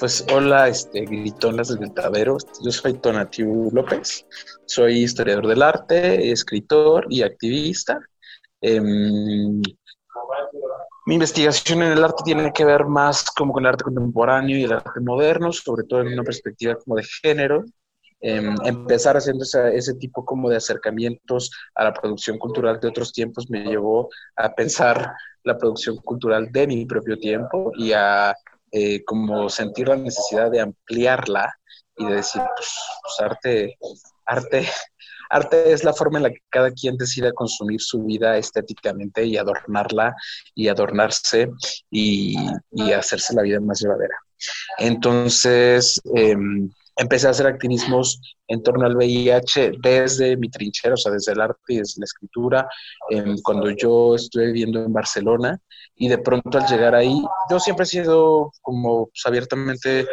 Pues hola, este, gritonas del gritadero. Yo soy Tonatiu López, soy historiador del arte, escritor y activista. Em, mi investigación en el arte tiene que ver más como con el arte contemporáneo y el arte moderno, sobre todo en una perspectiva como de género. Em, empezar haciendo ese tipo como de acercamientos a la producción cultural de otros tiempos me llevó a pensar la producción cultural de mi propio tiempo y a eh, como sentir la necesidad de ampliarla y de decir, pues, pues, arte, arte, arte es la forma en la que cada quien decida consumir su vida estéticamente y adornarla y adornarse y, y hacerse la vida más llevadera. Entonces, em, empecé a hacer activismos en torno al VIH desde mi trinchera, o sea, desde el arte y desde la escritura, cuando yo estuve viviendo en Barcelona y de pronto al llegar ahí, yo siempre he sido como pues, abiertamente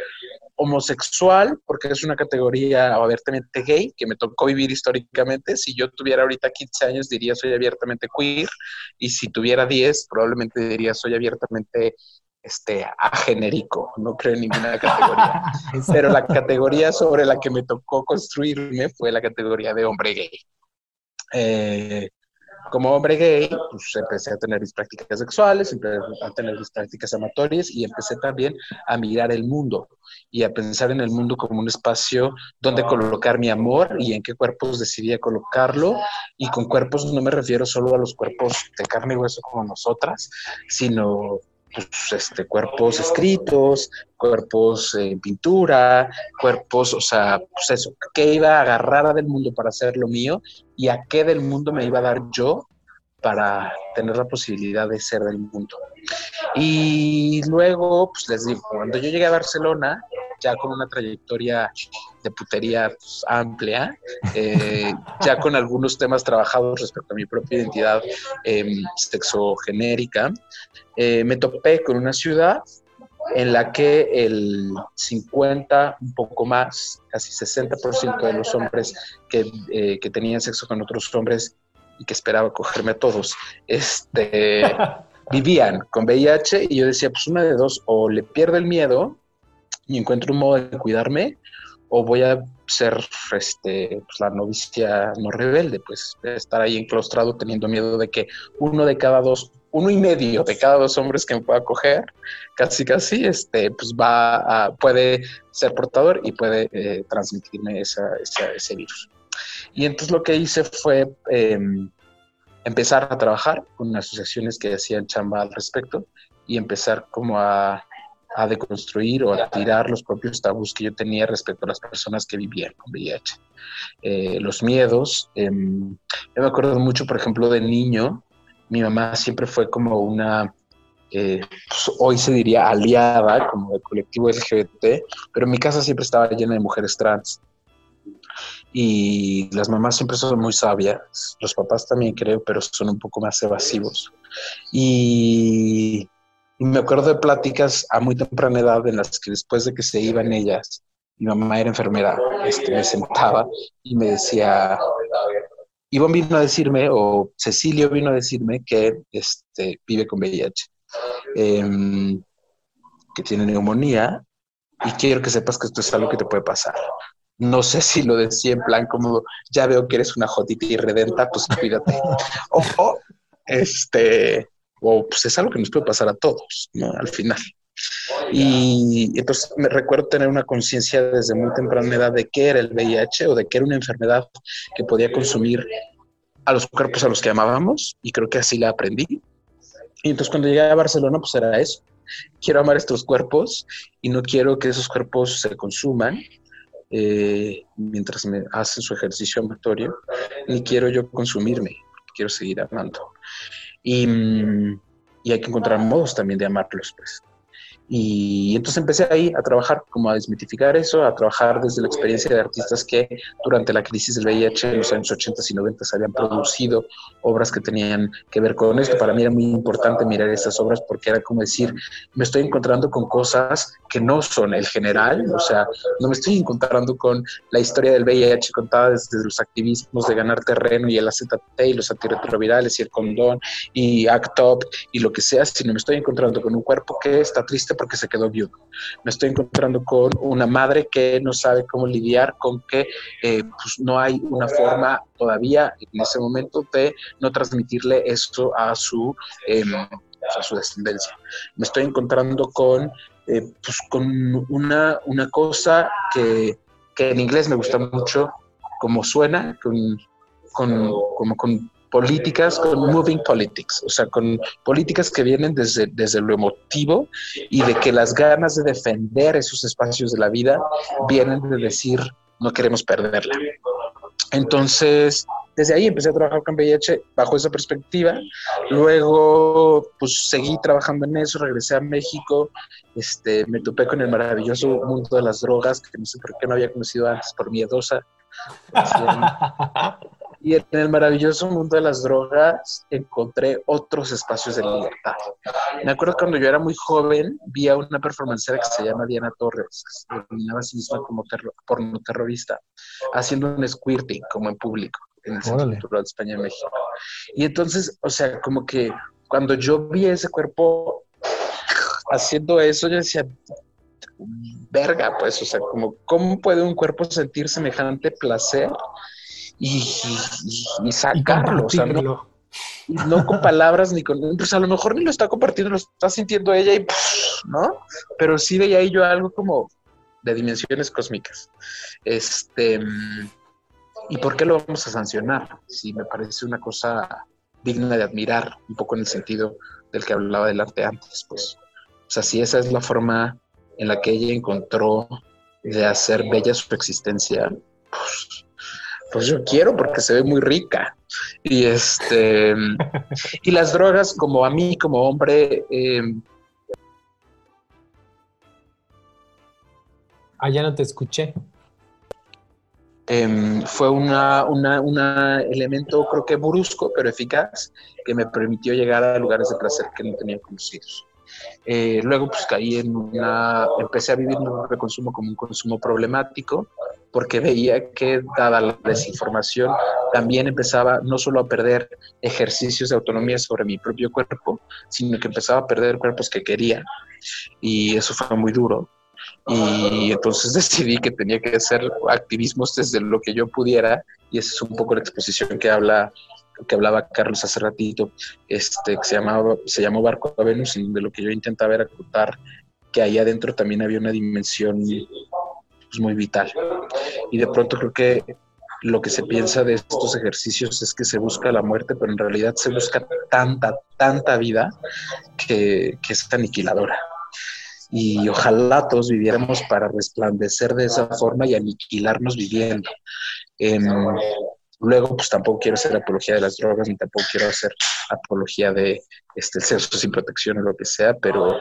homosexual, porque es una categoría abiertamente gay, que me tocó vivir históricamente. Si yo tuviera ahorita 15 años, diría soy abiertamente queer, y si tuviera 10, probablemente diría soy abiertamente este, agenérico, no creo en ninguna categoría. Pero la categoría sobre la que me tocó construirme fue la categoría de hombre gay. Eh, como hombre gay, pues empecé a tener mis prácticas sexuales, empecé a tener mis prácticas amatorias y empecé también a mirar el mundo y a pensar en el mundo como un espacio donde colocar mi amor y en qué cuerpos decidía colocarlo. Y con cuerpos no me refiero solo a los cuerpos de carne y hueso como nosotras, sino pues, este, cuerpos escritos, cuerpos en pintura, cuerpos, o sea, pues eso, qué iba a agarrar del mundo para hacer lo mío y a qué del mundo me iba a dar yo para tener la posibilidad de ser del mundo. Y luego, pues les digo, cuando yo llegué a Barcelona, ya con una trayectoria de putería pues, amplia, eh, ya con algunos temas trabajados respecto a mi propia identidad eh, sexogenérica, eh, me topé con una ciudad en la que el 50, un poco más, casi 60% de los hombres que, eh, que, tenían sexo con otros hombres y que esperaba cogerme a todos, este, vivían con VIH y yo decía, pues una de dos, o le pierdo el miedo y encuentro un modo de cuidarme, o voy a ser este, pues, la novicia no rebelde, pues estar ahí enclaustrado teniendo miedo de que uno de cada dos, uno y medio de cada dos hombres que me pueda coger, casi casi, este, pues va a, puede ser portador y puede eh, transmitirme ese virus. Y entonces lo que hice fue em, empezar a trabajar con asociaciones que hacían chamba al respecto y empezar como a a deconstruir o a tirar los propios tabús que yo tenía respecto a las personas que vivían con VIH. Eh, los miedos, em, yo me acuerdo mucho, por ejemplo, de niño, mi mamá siempre fue como una, eh, pues, hoy se diría aliada, como del colectivo LGBT, pero mi casa siempre estaba llena de mujeres trans. Y las mamás siempre son muy sabias, los papás también creo, pero son un poco más evasivos. Y y me acuerdo de pláticas a muy temprana edad en las que después de que se iban ellas, mi mamá era enfermera, este, me sentaba y me decía, Ivonne vino a decirme, o Cecilio vino a decirme que este, vive con VIH, em, que tiene neumonía, y quiero que sepas que esto es algo que te puede pasar. No sé si lo decía en plan como, ya veo que eres una jodita y redenta, pues cuídate. o, este, o pues es algo que nos puede pasar a todos, ¿no? Al final. Y entonces me recuerdo tener una conciencia desde muy temprana edad de qué era el VIH o de qué era una enfermedad que podía consumir a los cuerpos a los que amábamos y creo que así la aprendí. Y entonces cuando llegué a Barcelona pues era eso. Quiero amar estos cuerpos y no quiero que esos cuerpos se consuman eh, mientras me hacen su ejercicio amatorio, ni quiero yo consumirme, quiero seguir amando. Y, y hay que encontrar modos también de amarlos, pues. Y entonces empecé ahí a trabajar, como a desmitificar eso, a trabajar desde la experiencia de artistas que durante la crisis del VIH en los años 80 y 90 habían producido obras que tenían que ver con esto. Para mí era muy importante mirar esas obras porque era como decir, me estoy encontrando con cosas que no son el general, o sea, no me estoy encontrando con la historia del VIH contada desde los activismos de ganar terreno y el AZT y los antirretrovirales y el condón y ACT UP y lo que sea, sino me estoy encontrando con un cuerpo que está triste porque se quedó viudo. Me estoy encontrando con una madre que no sabe cómo lidiar con que eh, pues no hay una forma todavía en ese momento de no transmitirle esto a su, em, a su descendencia. Me estoy encontrando con, eh, pues, con una, una cosa que, que en inglés me gusta mucho, como suena, con, con, como con políticas, con moving politics, o sea, con políticas que vienen desde, desde lo emotivo y de que las ganas de defender esos espacios de la vida vienen de decir, no queremos perderla. Entonces, desde ahí empecé a trabajar con VIH bajo esa perspectiva. Luego, pues seguí trabajando en eso, regresé a México, este, me topé con el maravilloso mundo de las drogas, que no sé por qué no había conocido antes, por miedosa. Y en el maravilloso mundo de las drogas encontré otros espacios de libertad. Me acuerdo cuando yo era muy joven, vi a una performancera que se llama Diana Torres, que se denominaba a sí misma como porno terrorista, haciendo un squirting como en público en el Centro Cultural de España y México. Y entonces, o sea, como que cuando yo vi ese cuerpo haciendo eso, yo decía, verga, pues, o sea, como, ¿cómo puede un cuerpo sentir semejante placer y, sacarlo? o sea, no, no con palabras ni con. Pues a lo mejor ni lo está compartiendo, lo está sintiendo ella y. ¿No? Pero sí veía ahí yo algo como de dimensiones cósmicas. Este. ¿Y por qué lo vamos a sancionar? Si me parece una cosa digna de admirar, un poco en el sentido del que hablaba del arte antes, pues. O sea, si esa es la forma en la que ella encontró de hacer bella su existencia, pues, pues yo quiero porque se ve muy rica. Y este y las drogas, como a mí, como hombre, eh, Ah, ya no te escuché. Em, fue una, una, elemento, creo que brusco, pero eficaz, que me permitió llegar a lugares de placer que no tenía conocidos. Eh, luego pues caí en una, empecé a vivir mi consumo como un consumo problemático porque veía que dada la desinformación también empezaba no solo a perder ejercicios de autonomía sobre mi propio cuerpo, sino que empezaba a perder cuerpos que quería y eso fue muy duro. Y entonces decidí que tenía que hacer activismos desde lo que yo pudiera y esa es un poco la exposición que habla que hablaba Carlos hace ratito, este, que se, llamaba, se llamó Barco a Venus, y de lo que yo intentaba era contar que ahí adentro también había una dimensión pues, muy vital. Y de pronto creo que lo que se piensa de estos ejercicios es que se busca la muerte, pero en realidad se busca tanta, tanta vida que, que es aniquiladora. Y ojalá todos viviéramos para resplandecer de esa forma y aniquilarnos viviendo. Eh, Luego, pues tampoco quiero hacer apología de las drogas, ni tampoco quiero hacer apología de este, el sexo sin protección o lo que sea, pero,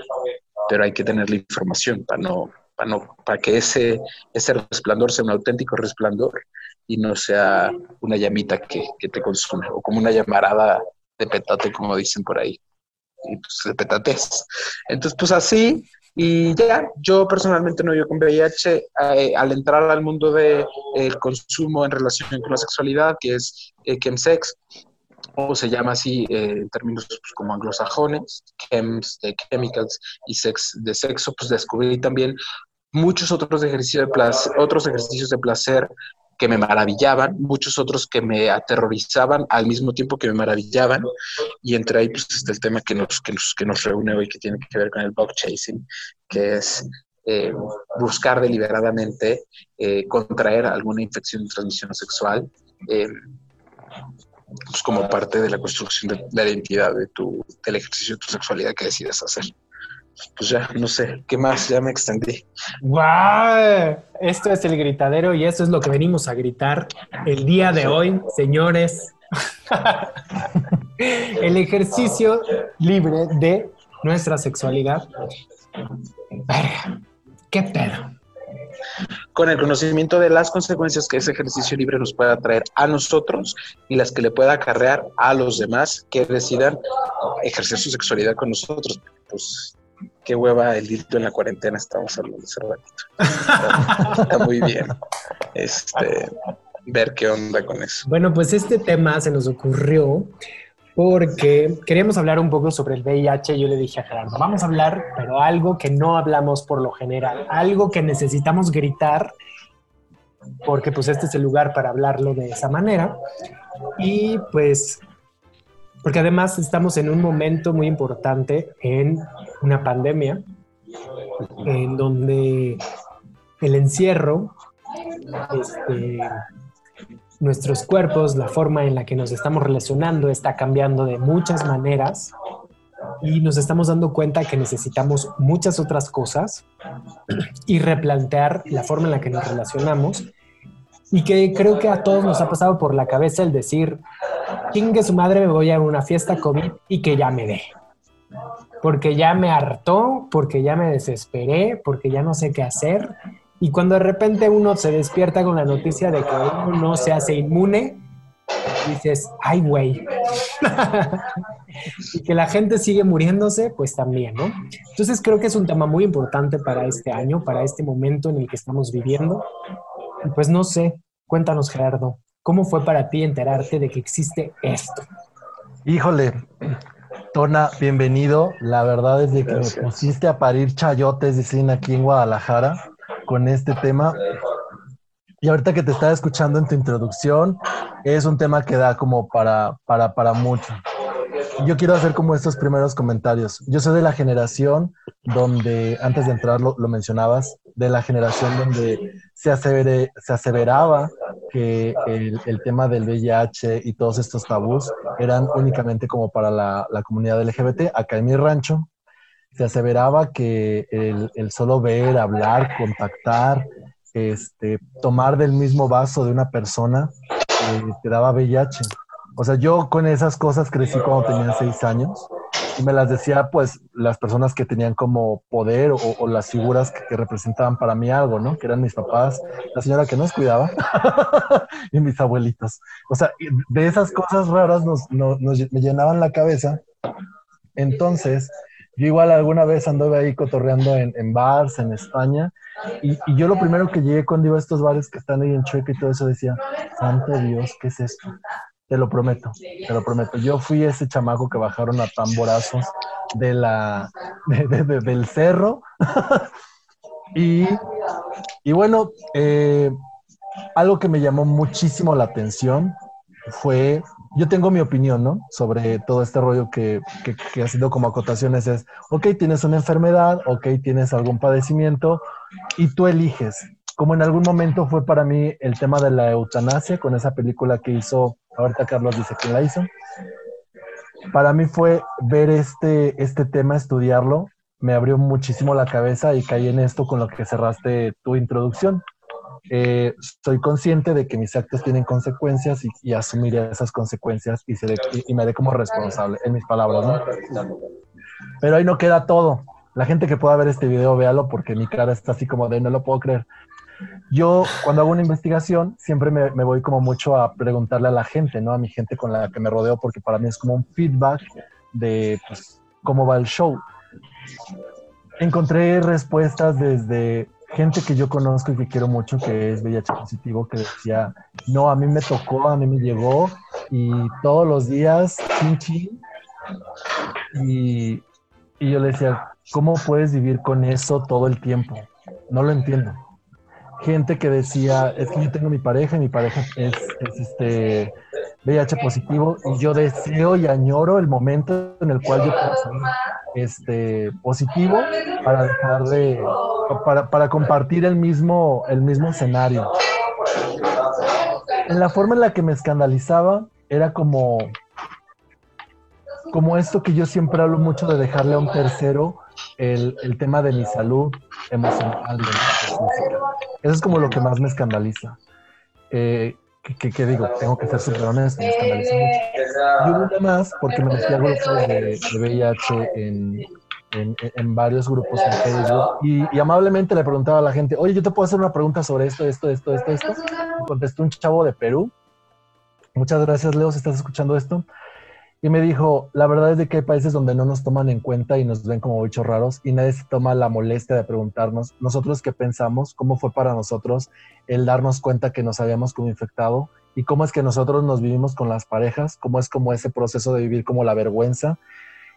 pero hay que tener la información para no, para para que ese, ese resplandor sea un auténtico resplandor y no sea una llamita que, que te consume, o como una llamarada de petate, como dicen por ahí. Y pues de petates. Entonces, pues así, y ya, yo personalmente no vivo con VIH. Eh, al entrar al mundo del de, consumo en relación con la sexualidad, que es eh, chemsex, o se llama así eh, en términos pues, como anglosajones, chems de chemicals y sex de sexo, pues descubrí también muchos otros ejercicios de placer, otros ejercicios de placer que me maravillaban, muchos otros que me aterrorizaban al mismo tiempo que me maravillaban, y entre ahí pues está el tema que nos, que nos, que nos reúne hoy, que tiene que ver con el bug chasing, que es eh, buscar deliberadamente eh, contraer alguna infección de transmisión sexual, eh, pues como parte de la construcción de la identidad de tu, del ejercicio de tu sexualidad que decides hacer pues ya, no sé, ¿qué más? Ya me extendí. ¡Guau! Esto es el gritadero y eso es lo que venimos a gritar el día de hoy, señores. el ejercicio libre de nuestra sexualidad. ¿Qué pedo? Con el conocimiento de las consecuencias que ese ejercicio libre nos pueda traer a nosotros y las que le pueda acarrear a los demás que decidan ejercer su sexualidad con nosotros. Pues qué hueva el dildo en la cuarentena, estamos hablando hace ratito. Está, muy bien. Este, ver qué onda con eso. Bueno, pues este tema se nos ocurrió porque queríamos hablar un poco sobre el VIH. Yo le dije a Gerardo, vamos a hablar, pero algo que no hablamos por lo general, algo que necesitamos gritar, porque pues este es el lugar para hablarlo de esa manera. Y pues, porque además estamos en un momento muy importante en una pandemia, en donde el encierro, este, nuestros cuerpos, la forma en la que nos estamos relacionando está cambiando de muchas maneras y nos estamos dando cuenta que necesitamos muchas otras cosas y replantear la forma en la que nos relacionamos y que creo que a todos nos ha pasado por la cabeza el decir, chingue su madre, me voy a una fiesta COVID y que ya me dé. Porque ya me hartó, porque ya me desesperé, porque ya no sé qué hacer y cuando de repente uno se despierta con la noticia de que uno no se hace inmune, dices, ay, güey. y que la gente sigue muriéndose, pues también, ¿no? Entonces creo que es un tema muy importante para este año, para este momento en el que estamos viviendo. Y pues no sé, cuéntanos, Gerardo, ¿cómo fue para ti enterarte de que existe esto? Híjole, Tona, bienvenido. La verdad es de que me pusiste a parir chayotes, dicen aquí en Guadalajara con este tema. Y ahorita que te estaba escuchando en tu introducción, es un tema que da como para, para, para mucho. Yo quiero hacer como estos primeros comentarios. Yo soy de la generación donde, antes de entrar lo, mencionabas, de la generación donde se, asevere, se aseveraba que el, el, tema del VIH y todos estos tabús eran únicamente como para la, la comunidad LGBT. Acá en mi rancho, se aseveraba que el, solo ver, hablar, contactar, este, tomar del mismo vaso de una persona eh, te daba VIH. O sea, yo con esas cosas crecí cuando tenía seis años y me las decía pues las personas que tenían como poder o, las figuras que, representaban para mí algo, ¿no? Que eran mis papás, la señora que nos cuidaba y mis abuelitos. O sea, de esas cosas raras nos, me llenaban la cabeza. Entonces, yo igual alguna vez anduve ahí cotorreando en, en bars en España y, y, yo lo primero que llegué cuando iba a estos bares que están ahí en Chueca y todo eso decía, santo Dios, ¿qué es esto? Te lo prometo, te lo prometo. Yo fui ese chamaco que bajaron a tamborazos de la, del cerro. y, y, bueno, eh, algo que me llamó muchísimo la atención fue yo tengo mi opinión, ¿no? Sobre todo este rollo que, que, que, haciendo como acotaciones es, ok, tienes una enfermedad, ok, tienes algún padecimiento y tú eliges. Como en algún momento fue para mí el tema de la eutanasia con esa película que hizo, ahorita Carlos dice quién la hizo. Para mí fue ver este, este tema, estudiarlo, me abrió muchísimo la cabeza y caí en esto con lo que cerraste tu introducción eh, soy consciente de que mis actos tienen consecuencias y, asumiré esas consecuencias y, y, me haré como responsable, en mis palabras, ¿no? Pero ahí no queda todo. La gente que pueda ver este video, véalo porque mi cara está así como de no lo puedo creer. Yo cuando hago una investigación siempre me, voy como mucho a preguntarle a la gente, ¿no? A mi gente con la que me rodeo porque para mí es como un feedback de pues, cómo va el show. Encontré respuestas desde gente que yo conozco y que quiero mucho, que es VIH positivo, que decía, no, a mí me tocó, a mí me llegó, y todos los días, chin, chin. Y, y yo le decía, ¿cómo puedes vivir con eso todo el tiempo? No lo entiendo. Gente que decía, es que yo tengo mi pareja y mi pareja es, es este VIH positivo y yo deseo y añoro el momento en el cual yo pueda ser este, positivo para dejar de, para, para compartir el mismo, el mismo escenario. En la forma en la que me escandalizaba era como, como esto que yo siempre hablo mucho de dejarle a un tercero el, el tema de mi salud emocional. Eso es como lo que más me escandaliza. Eh, digo, tengo que ser súper honesto, me escandaliza mucho. Y una más, porque me metí a grupos de, VIH en, en, en, varios grupos Facebook y, y, amablemente le preguntaba a la gente, oye, yo te puedo hacer una pregunta sobre esto, esto, esto, esto, esto. Y contestó un chavo de Perú. Muchas gracias, Leo, si estás escuchando esto y me dijo, la verdad es de que hay países donde no nos toman en cuenta y nos ven como bichos raros y nadie se toma la molestia de preguntarnos, nosotros qué pensamos, cómo fue para nosotros el darnos cuenta que nos habíamos como infectado y cómo es que nosotros nos vivimos con las parejas, cómo es como ese proceso de vivir como la vergüenza.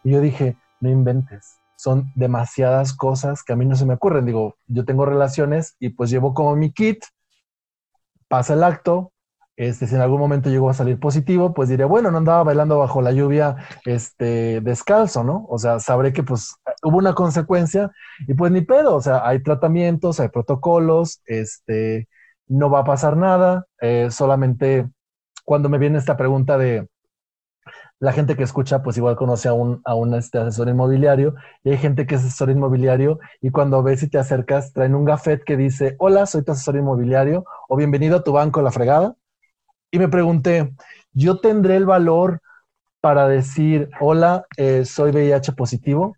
Y yo dije, no inventes, son demasiadas cosas que a mí no se me ocurren. Digo, yo tengo relaciones y pues llevo como mi kit, pasa el acto, este, si en algún momento llegó a salir positivo, pues diré, bueno, no andaba bailando bajo la lluvia este, descalzo, ¿no? O sea, sabré que pues hubo una consecuencia y pues ni pedo, o sea, hay tratamientos, hay protocolos, este, no va a pasar nada, eh, solamente cuando me viene esta pregunta de la gente que escucha, pues igual conoce a un, a un este, asesor inmobiliario y hay gente que es asesor inmobiliario y cuando ves y te acercas traen un gafet que dice, hola, soy tu asesor inmobiliario o bienvenido a tu banco La Fregada y me pregunté, ¿yo tendré el valor para decir, hola, eh, soy VIH positivo?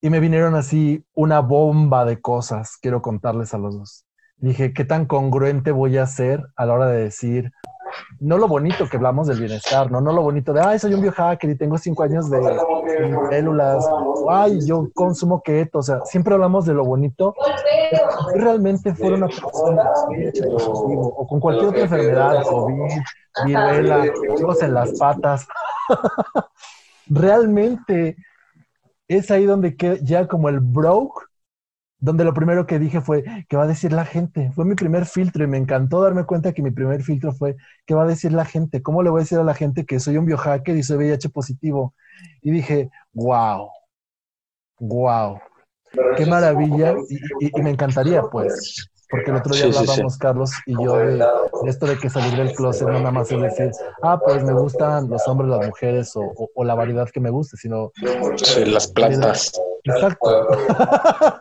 Y me vinieron así una bomba de cosas, quiero contarles a los dos. Dije, ¿qué tan congruente voy a ser a la hora de decir, no lo bonito que hablamos del bienestar, no, no lo bonito de, ay, soy un biohacker y tengo cinco años de células, ay, yo consumo keto, o sea, siempre hablamos de lo bonito. Realmente fuera una persona o con cualquier otra enfermedad, COVID, viruela, chicos en las patas, realmente es ahí donde queda ya como el broke donde lo primero que dije fue, ¿qué va a decir la gente? Fue mi primer filtro y me encantó darme cuenta que mi primer filtro fue, ¿qué va a decir la gente? ¿Cómo le voy a decir a la gente que soy un biohacker y soy VIH positivo? Y dije, wow, wow, qué maravilla. Y, me encantaría, pues, porque el otro día hablábamos, Carlos y yo, de, esto de que salir del closet no nada más es decir, ah, pues me gustan los hombres, las mujeres o, la variedad que me guste, sino... Sí, las plantas. Exacto.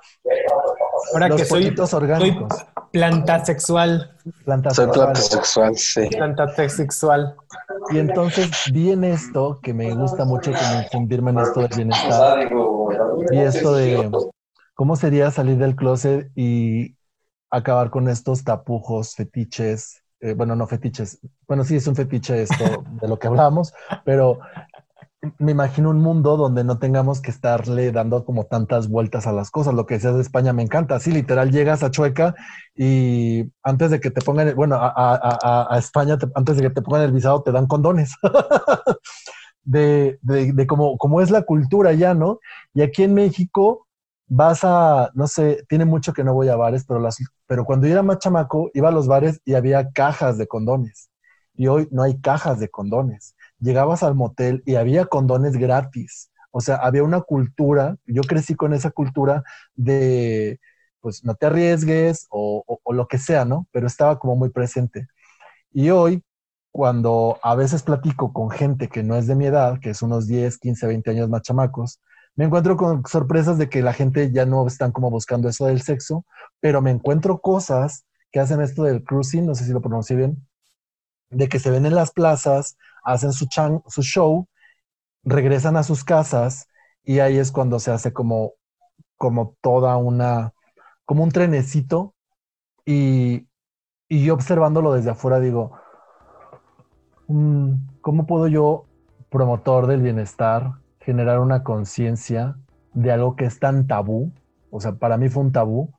Ahora que soy, orgánicos. soy planta sexual. Planta soy planta sexual, sí. Planta sexual. Y entonces vi en esto, que me gusta mucho como infundirme en esto del bienestar, y esto de cómo sería salir del closet y acabar con estos tapujos, fetiches, eh, bueno, no fetiches, bueno, sí es un fetiche esto de lo que hablamos, pero me imagino un mundo donde no tengamos que estarle dando como tantas vueltas a las cosas. Lo que decías de España me encanta. Así literal llegas a Chueca y antes de que te pongan, bueno, a, España, antes de que te pongan el visado, te dan condones. de, de, de cómo, es la cultura ya, ¿no? Y aquí en México vas a, no sé, tiene mucho que no voy a bares, pero, las, pero cuando yo era más chamaco, iba a los bares y había cajas de condones. Y hoy no hay cajas de condones llegabas al motel y había condones gratis. O sea, había una cultura, yo crecí con esa cultura de, pues no te arriesgues o, lo que sea, ¿no? Pero estaba como muy presente. Y hoy, cuando a veces platico con gente que no es de mi edad, que es unos 10, 15, 20 años más chamacos, me encuentro con sorpresas de que la gente ya no están como buscando eso del sexo, pero me encuentro cosas que hacen esto del cruising, no sé si lo pronuncié bien, de que se ven en las plazas, hacen su, su show, regresan a sus casas y ahí es cuando se hace como, como toda una, como un trenecito y, y yo observándolo desde afuera digo, mm, ¿cómo puedo yo, promotor del bienestar, generar una conciencia de algo que es tan tabú? O sea, para mí fue un tabú.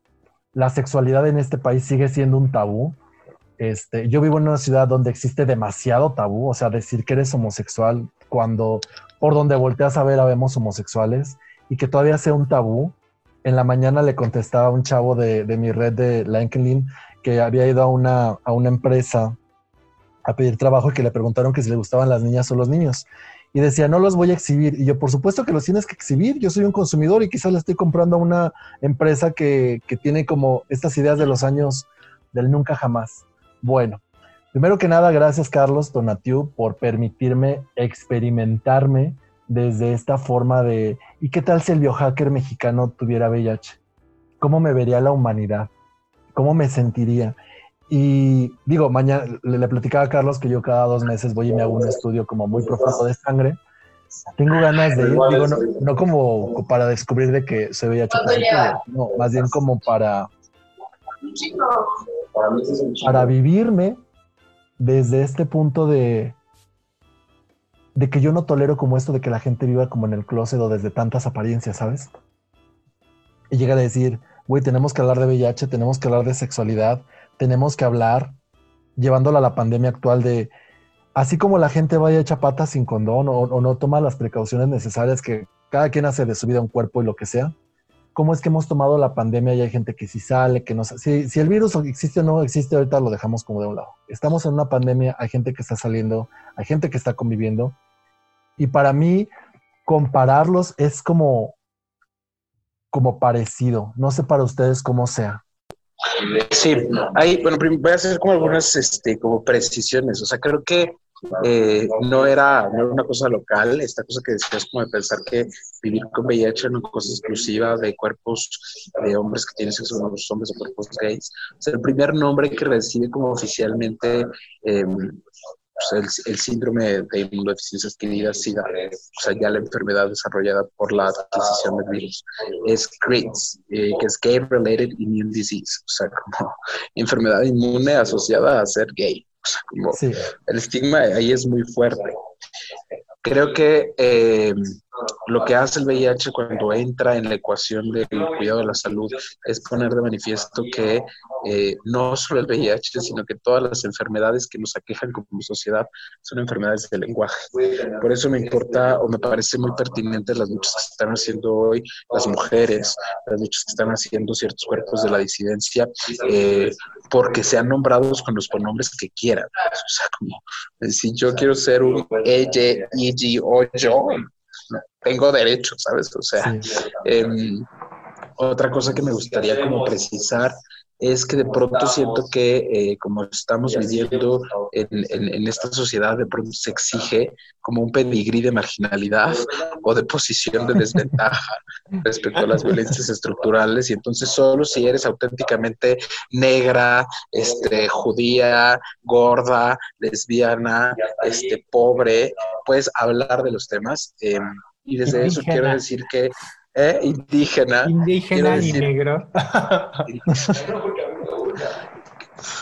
La sexualidad en este país sigue siendo un tabú. Este, yo vivo en una ciudad donde existe demasiado tabú, o sea, decir que eres homosexual cuando por donde volteas a ver habemos homosexuales y que todavía sea un tabú. En la mañana le contestaba a un chavo de, mi red de LinkedIn que había ido a una, a una empresa a pedir trabajo y que le preguntaron que si le gustaban las niñas o los niños. Y decía, no los voy a exhibir. Y yo, por supuesto que los tienes que exhibir. Yo soy un consumidor y quizás le estoy comprando a una empresa que, que tiene como estas ideas de los años del nunca jamás. Bueno, primero que nada, gracias Carlos Donatiu por permitirme experimentarme desde esta forma de, ¿y qué tal si el biohacker mexicano tuviera VIH? ¿Cómo me vería la humanidad? ¿Cómo me sentiría? Y digo, mañana le, platicaba a Carlos que yo cada dos meses voy y me hago un estudio como muy profundo de sangre. Tengo ganas de ir, digo, no, como para descubrir de que se VIH positivo, no, más bien como para para vivirme desde este punto de, de que yo no tolero como esto de que la gente viva como en el closet o desde tantas apariencias, ¿sabes? Y llega a decir, güey, tenemos que hablar de VIH, tenemos que hablar de sexualidad, tenemos que hablar llevándola a la pandemia actual de, así como la gente vaya hecha pata sin condón o, no toma las precauciones necesarias que cada quien hace de su vida un cuerpo y lo que sea, ¿cómo es que hemos tomado la pandemia y hay gente que sí sale, que no si, si el virus existe o no existe, ahorita lo dejamos como de un lado. Estamos en una pandemia, hay gente que está saliendo, hay gente que está conviviendo y para mí compararlos es como como parecido. No sé para ustedes cómo sea. Sí, hay, bueno, voy a hacer como algunas este, como precisiones. O sea, creo que eh, no, era, una cosa local, esta cosa que decías como de pensar que vivir con VIH era una cosa exclusiva de cuerpos de hombres que tienen sexo con los hombres o cuerpos gays. O sea, el primer nombre que recibe como oficialmente eh, pues, el, síndrome de inmunodeficiencia adquirida, SIDA, o sea, ya la enfermedad desarrollada por la adquisición del virus, es GRIDS, eh, que es Gay Related Immune Disease, o sea, como enfermedad inmune asociada a ser gay. O sea, como el estigma ahí es muy fuerte. Creo que eh, lo que hace el VIH cuando entra en la ecuación del cuidado de la salud es poner de manifiesto que eh, no solo el VIH, sino que todas las enfermedades que nos aquejan como sociedad son enfermedades del lenguaje. Por eso me importa o me parece muy pertinente las luchas que están haciendo hoy las mujeres, las luchas que están haciendo ciertos cuerpos de la disidencia, eh, porque sean nombrados con los pronombres que quieran. O sea, como si yo quiero ser un ella, ella o yo, tengo derecho, ¿sabes? O sea, em, otra cosa que me gustaría como precisar es que de pronto siento que eh, como estamos viviendo en, esta sociedad, de pronto se exige como un pedigrí de marginalidad o de posición de desventaja respecto a las violencias estructurales. Y entonces solo si eres auténticamente negra, este, judía, gorda, lesbiana, este, pobre, puedes hablar de los temas. Em, y desde eso quiero decir que eh, indígena. Indígena y negro.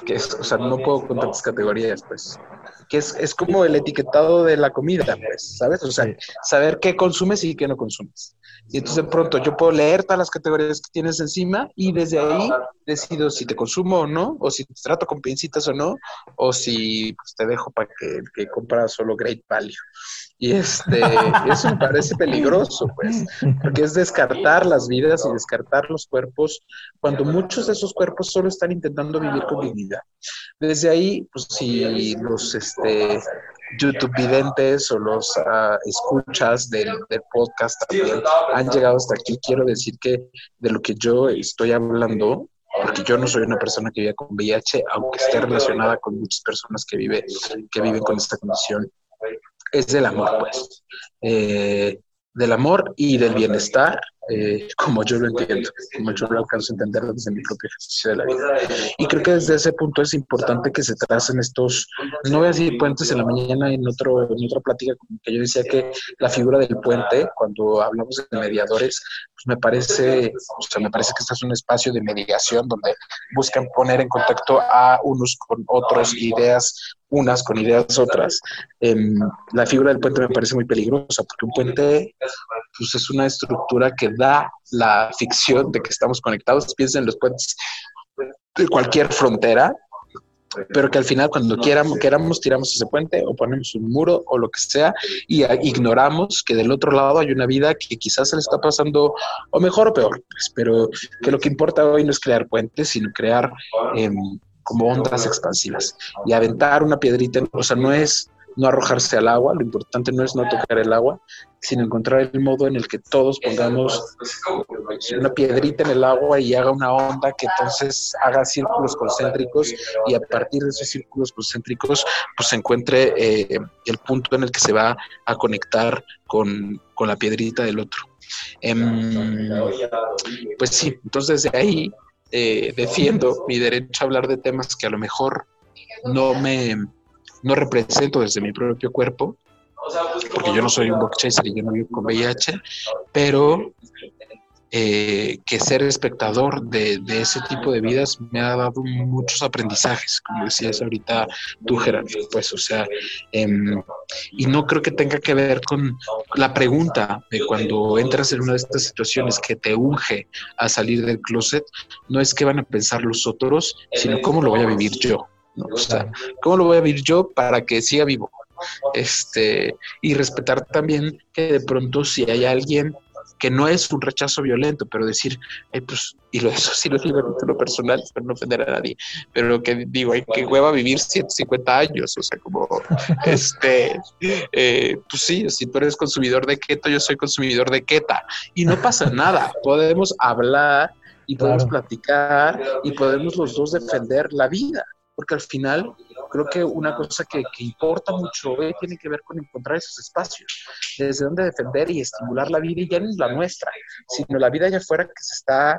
que es, o sea, no puedo con tantas categorías, pues. Que es, es, como el etiquetado de la comida, pues, ¿sabes? O sea, saber qué consumes y qué no consumes. Y entonces de pronto yo puedo leer todas las categorías que tienes encima y desde ahí decido si te consumo o no, o si te trato con pincitas o no, o si pues, te dejo para que, que compras solo Great Value. Y este, eso me parece peligroso, pues, porque es descartar las vidas y descartar los cuerpos cuando muchos de esos cuerpos solo están intentando vivir con dignidad. Desde ahí, pues si los este, YouTube videntes o los ah, escuchas del, del, podcast también han llegado hasta aquí, quiero decir que de lo que yo estoy hablando, porque yo no soy una persona que vive con VIH, aunque esté relacionada con muchas personas que, vive, que viven con esta condición es del amor, pues. Eh, del amor y del bienestar, eh, como yo lo entiendo, como yo lo alcanzo a entender desde mi propio ejercicio de la vida. Y creo que desde ese punto es importante que se tracen estos, no voy a decir puentes en la mañana, en, otro, en otra plática, que yo decía que la figura del puente, cuando hablamos de mediadores, pues me parece, o sea, me parece que este es un espacio de mediación donde buscan poner en contacto a unos con otros ideas unas con ideas otras. Em, la figura del puente me parece muy peligrosa porque un puente pues, es una estructura que da la ficción de que estamos conectados. Piensen en los puentes de cualquier frontera, pero que al final cuando quieramos, queramos tiramos ese puente o ponemos un muro o lo que sea y ignoramos que del otro lado hay una vida que quizás se le está pasando o mejor o peor, pues, pero que lo que importa hoy no es crear puentes, sino crear eh, como ondas expansivas. Y aventar una piedrita, o sea, no es no arrojarse al agua, lo importante no es no tocar el agua, sino encontrar el modo en el que todos pongamos una piedrita en el agua y haga una onda que entonces haga círculos concéntricos y a partir de esos círculos concéntricos pues se encuentre eh, el punto en el que se va a conectar con, con la piedrita del otro. Em, pues sí, entonces de ahí eh, defiendo mi derecho a hablar de temas que a lo mejor no me no represento desde mi propio cuerpo, porque yo no soy un blockchaser y yo no vivo con VIH, pero eh, que ser espectador de, ese tipo de vidas me ha dado muchos aprendizajes, como decías ahorita tú, Gerardo, pues, o sea, em, y no creo que tenga que ver con la pregunta de cuando entras en una de estas situaciones que te unge a salir del closet, no es qué van a pensar los otros, sino cómo lo voy a vivir yo. ¿No? O sea, ¿cómo lo voy a vivir yo para que siga vivo? Este, y respetar también que de pronto si hay alguien que no es un rechazo violento, pero decir, pues, y lo, eso sí lo digo en lo personal, para no ofender a nadie, pero lo que digo, hay que hueva vivir 150 años, o sea, como, este, eh, pues sí, si tú eres consumidor de keto, yo soy consumidor de keta, y no pasa nada, podemos hablar y podemos platicar y podemos los dos defender la vida, porque al final creo que una cosa que, importa mucho hoy tiene que ver con encontrar esos espacios, desde donde defender y estimular la vida y ya no es la nuestra, sino la vida allá afuera que se está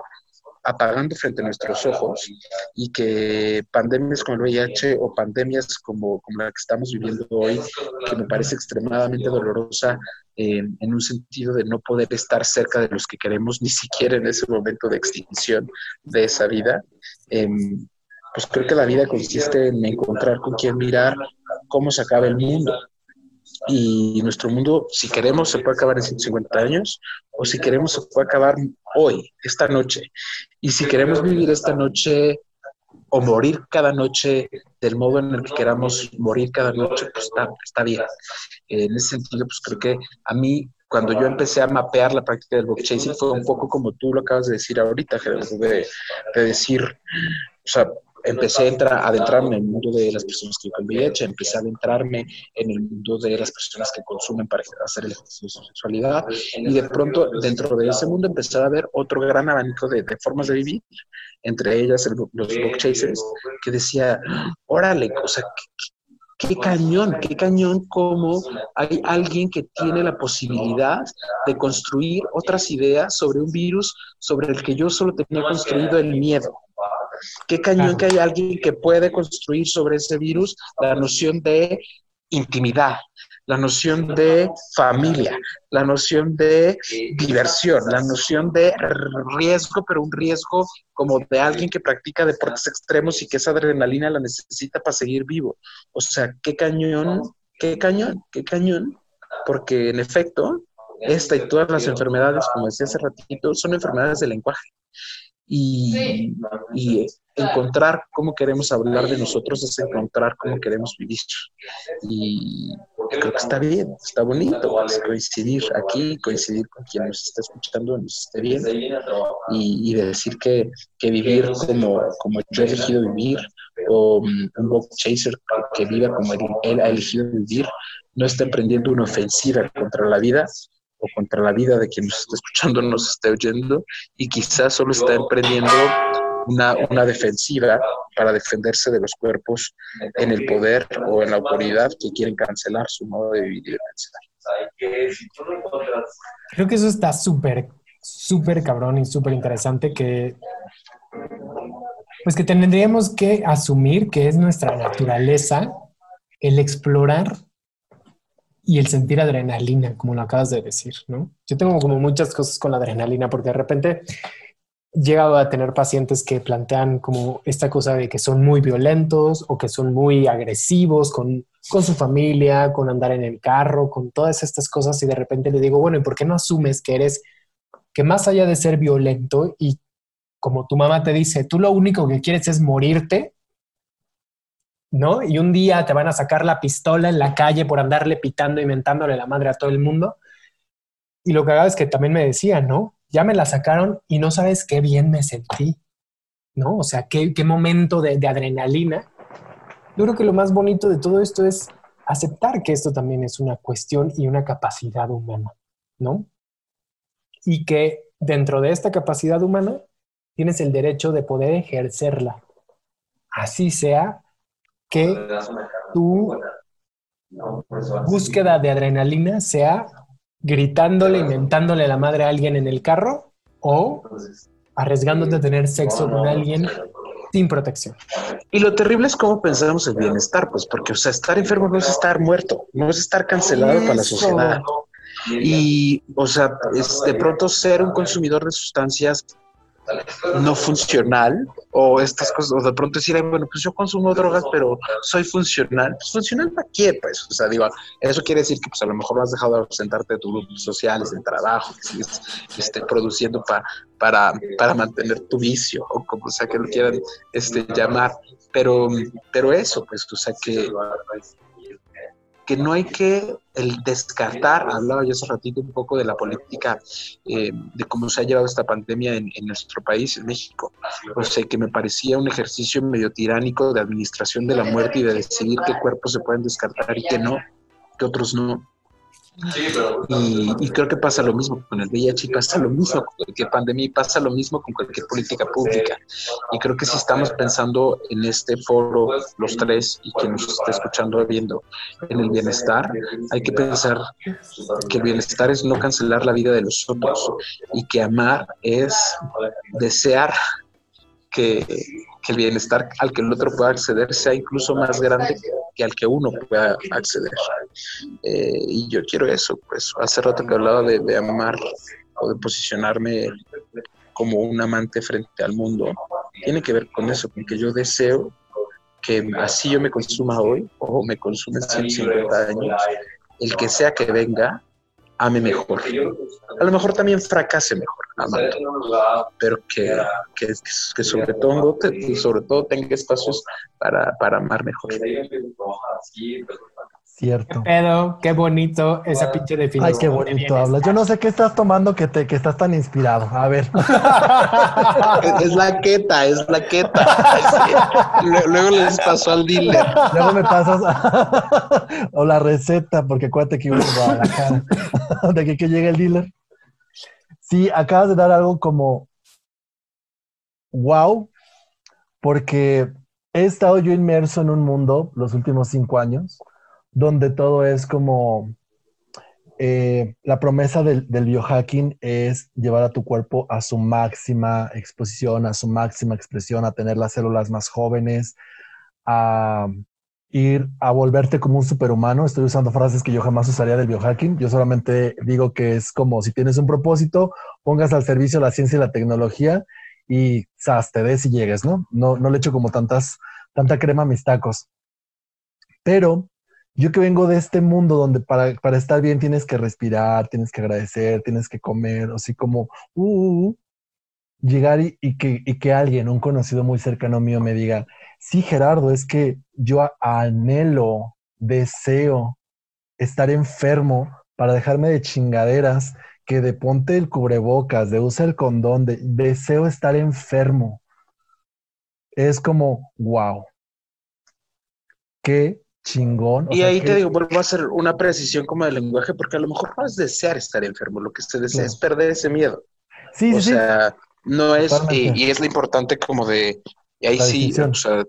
apagando frente a nuestros ojos y que pandemias como el VIH o pandemias como, como la que estamos viviendo hoy, que me parece extremadamente dolorosa en un sentido de no poder estar cerca de los que queremos, ni siquiera en ese momento de extinción de esa vida, eh, pues creo que la vida consiste en encontrar con quién mirar cómo se acaba el mundo. Y nuestro mundo, si queremos, se puede acabar en 150 años, o si queremos, se puede acabar hoy, esta noche. Y si queremos vivir esta noche o morir cada noche del modo en el que queramos morir cada noche, pues está, está bien. En ese sentido, pues creo que a mí, cuando yo empecé a mapear la práctica del box chasing, fue un poco como tú lo acabas de decir ahorita, de, de decir, o sea, empecé a entrar, a adentrarme en el mundo de las personas que con VIH, empecé a adentrarme en el mundo de las personas que consumen para hacer el ejercicio de su sexualidad y de pronto dentro de ese mundo empecé a ver otro gran abanico de, formas de vivir, entre ellas los book chasers, que decía, órale, o sea, qué, qué cañón, qué cañón como hay alguien que tiene la posibilidad de construir otras ideas sobre un virus sobre el que yo solo tenía construido el miedo. Qué cañón que hay alguien que puede construir sobre ese virus la noción de intimidad, la noción de familia, la noción de diversión, la noción de riesgo, pero un riesgo como de alguien que practica deportes extremos y que esa adrenalina la necesita para seguir vivo. O sea, qué cañón, qué cañón, qué cañón, porque en efecto, esta y todas las enfermedades, como decía hace ratito, son enfermedades del lenguaje y, y, encontrar cómo queremos hablar de nosotros es encontrar cómo queremos vivir. Y creo que está bien, está bonito coincidir aquí, coincidir con quien nos está escuchando, nos esté bien y, y decir que, que, vivir como, como yo he elegido vivir o um, un box chaser que, que viva como él, él ha elegido vivir, no está emprendiendo una ofensiva contra la vida, o contra la vida de quien nos está escuchando, nos esté oyendo, y quizás solo está emprendiendo una, una, defensiva para defenderse de los cuerpos en el poder o en la autoridad que quieren cancelar su modo de vivir y pensar. Creo que eso está súper, súper cabrón y súper interesante que pues que tendríamos que asumir que es nuestra naturaleza el explorar y el sentir adrenalina, como lo acabas de decir, ¿no? Yo tengo como muchas cosas con la adrenalina porque de repente he llegado a tener pacientes que plantean como esta cosa de que son muy violentos o que son muy agresivos con, con su familia, con andar en el carro, con todas estas cosas y de repente le digo, bueno, ¿y por qué no asumes que eres, que más allá de ser violento y como tu mamá te dice, tú lo único que quieres es morirte, ¿no? Y un día te van a sacar la pistola en la calle por andarle pitando y mentándole la madre a todo el mundo. Y lo que hago es que también me decía, ¿no? Ya me la sacaron y no sabes qué bien me sentí, ¿no? O sea, qué, qué momento de, de adrenalina. Yo creo que lo más bonito de todo esto es aceptar que esto también es una cuestión y una capacidad humana, ¿no? Y que dentro de esta capacidad humana tienes el derecho de poder ejercerla, así sea que tu búsqueda de adrenalina sea gritándole, inventándole a la madre a alguien en el carro o arriesgándote a tener sexo con alguien sin protección. Y lo terrible es cómo pensamos el bienestar, pues, porque, o sea, estar enfermo no es estar muerto, no es estar cancelado para la sociedad. Y, o sea, es de pronto ser un consumidor de sustancias no funcional o estas cosas, o de pronto decir, bueno, pues yo consumo drogas, pero soy funcional. Pues funcional para qué, pues, o sea, digo, eso quiere decir que pues a lo mejor has dejado de ausentarte de tus grupos sociales, del trabajo, que sigues este, produciendo para, para mantener tu vicio, o como sea que lo quieran este, llamar. Pero, pero eso, pues, o sea, que que no hay que el descartar, hablaba yo hace ratito un poco de la política, eh, de cómo se ha llevado esta pandemia en, nuestro país, en México. O sea, que me parecía un ejercicio medio tiránico de administración de la muerte y de decidir qué cuerpos se pueden descartar y qué no, que otros no. Y, creo que pasa lo mismo con el VIH y pasa lo mismo con cualquier pandemia y pasa lo mismo con cualquier política pública. Y creo que si estamos pensando en este foro, los tres, y quien nos está escuchando viendo, en el bienestar, hay que pensar que el bienestar es no cancelar la vida de los otros y que amar es desear que, que el bienestar al que el otro pueda acceder sea incluso más grande que al que uno pueda acceder. Eh, y yo quiero eso, pues hace rato que hablaba de, de amar o de posicionarme como un amante frente al mundo, tiene que ver con eso, con que yo deseo que así yo me consuma hoy o me consume 150 años, el que sea que venga, ame mejor. A lo mejor también fracase mejor, pero que, que, sobre, todo, sobre todo tenga espacios para, para amar mejor. Cierto. Pero qué bonito esa pinche definición. Ay, qué bonito hablas. Yo no sé qué estás tomando que te que estás tan inspirado. A ver. es, la queta, es la queta. Luego les pasó al dealer. Luego me pasas o la receta, porque acuérdate que iba a Guadalajara. de que, que llegue el dealer. Sí, acabas de dar algo como wow, porque he estado yo inmerso en un mundo los últimos cinco años donde todo es como eh, la promesa del, biohacking es llevar a tu cuerpo a su máxima exposición, a su máxima expresión, a tener las células más jóvenes, a ir a volverte como un superhumano. Estoy usando frases que yo jamás usaría del biohacking. Yo solamente digo que es como si tienes un propósito, pongas al servicio la ciencia y la tecnología y ¡zas! te des y llegues, ¿no? No, no le echo como tantas, tanta crema a mis tacos. Pero yo que vengo de este mundo donde para, para, estar bien tienes que respirar, tienes que agradecer, tienes que comer, así como uh, uh, uh llegar y, que, y que alguien, un conocido muy cercano mío, me diga, sí, Gerardo, es que yo anhelo, deseo estar enfermo para dejarme de chingaderas, que de ponte el cubrebocas, de usa el condón, de, deseo estar enfermo. Es como, wow. Qué chingón. y ahí te digo, vuelvo a hacer una precisión como de lenguaje, porque a lo mejor no es desear estar enfermo, lo que se desea es perder ese miedo. Sí, o sea, no es, y, es lo importante como de, y ahí sí, o sea,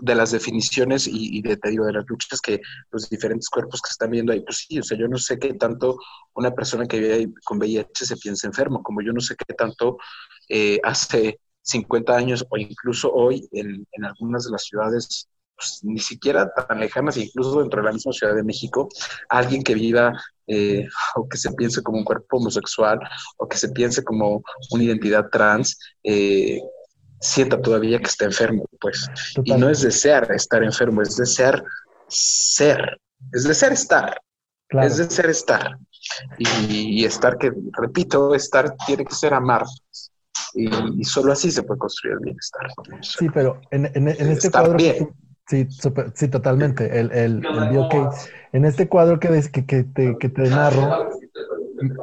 de las definiciones y, de, te digo, de las luchas que los diferentes cuerpos que están viendo ahí, pues sí, o sea, yo no sé qué tanto una persona que vive con VIH se piensa enfermo, como yo no sé qué tanto eh, hace 50 años o incluso hoy en, en algunas de las ciudades pues, ni siquiera tan lejanas, incluso dentro de la misma Ciudad de México, alguien que viva eh, o que se piense como un cuerpo homosexual o que se piense como una identidad trans, eh, sienta todavía que está enfermo, pues. Y no es desear estar enfermo, es desear ser, es desear estar, es desear estar. Y, estar, que repito, estar tiene que ser amar. Y, solo así se puede construir el bienestar. Sí, pero en, este cuadro Sí, sí, totalmente. El, el, el En este cuadro que, que, que, te, que te narro,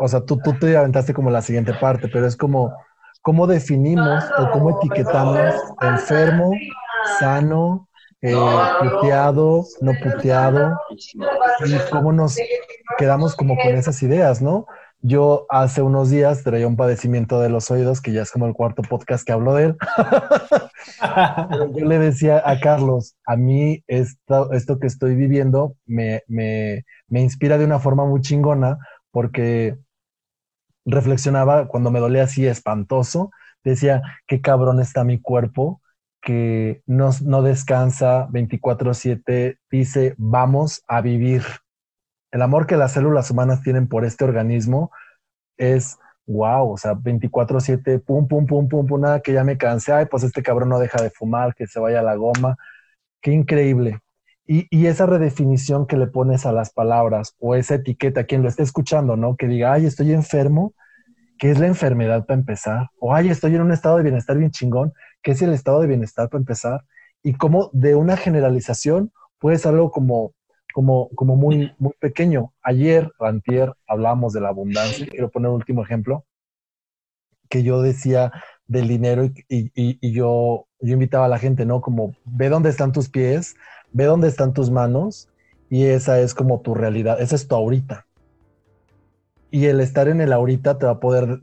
o sea, tú, tú te aventaste como la siguiente parte, pero es como cómo definimos o cómo etiquetamos enfermo, sano, eh, puteado, no puteado, y cómo nos quedamos como con esas ideas, ¿no? Yo hace unos días traía un padecimiento de los oídos, que ya es como el cuarto podcast que hablo de él. yo le decía a Carlos, a mí esto, esto que estoy viviendo me, me, me inspira de una forma muy chingona porque reflexionaba cuando me dolía así espantoso, decía, qué cabrón está mi cuerpo, que no, no descansa 24/7, dice, vamos a vivir el amor que las células humanas tienen por este organismo es wow, o sea, 24/7, pum, pum, pum, pum, pum, nada, que ya me cansé, ay, pues este cabrón no deja de fumar, que se vaya la goma, qué increíble. Y, esa redefinición que le pones a las palabras o esa etiqueta, quien lo esté escuchando, ¿no? Que diga, ay, estoy enfermo, ¿qué es la enfermedad para empezar? O, ay, estoy en un estado de bienestar bien chingón, ¿qué es el estado de bienestar para empezar? Y cómo de una generalización puede ser algo como, como, como muy, muy pequeño. Ayer, antier, hablábamos de la abundancia. Quiero poner un último ejemplo que yo decía del dinero y, y, y yo, yo invitaba a la gente, ¿no? Como, ve dónde están tus pies, ve dónde están tus manos y esa es como tu realidad, esa es tu ahorita. Y el estar en el ahorita te va a poder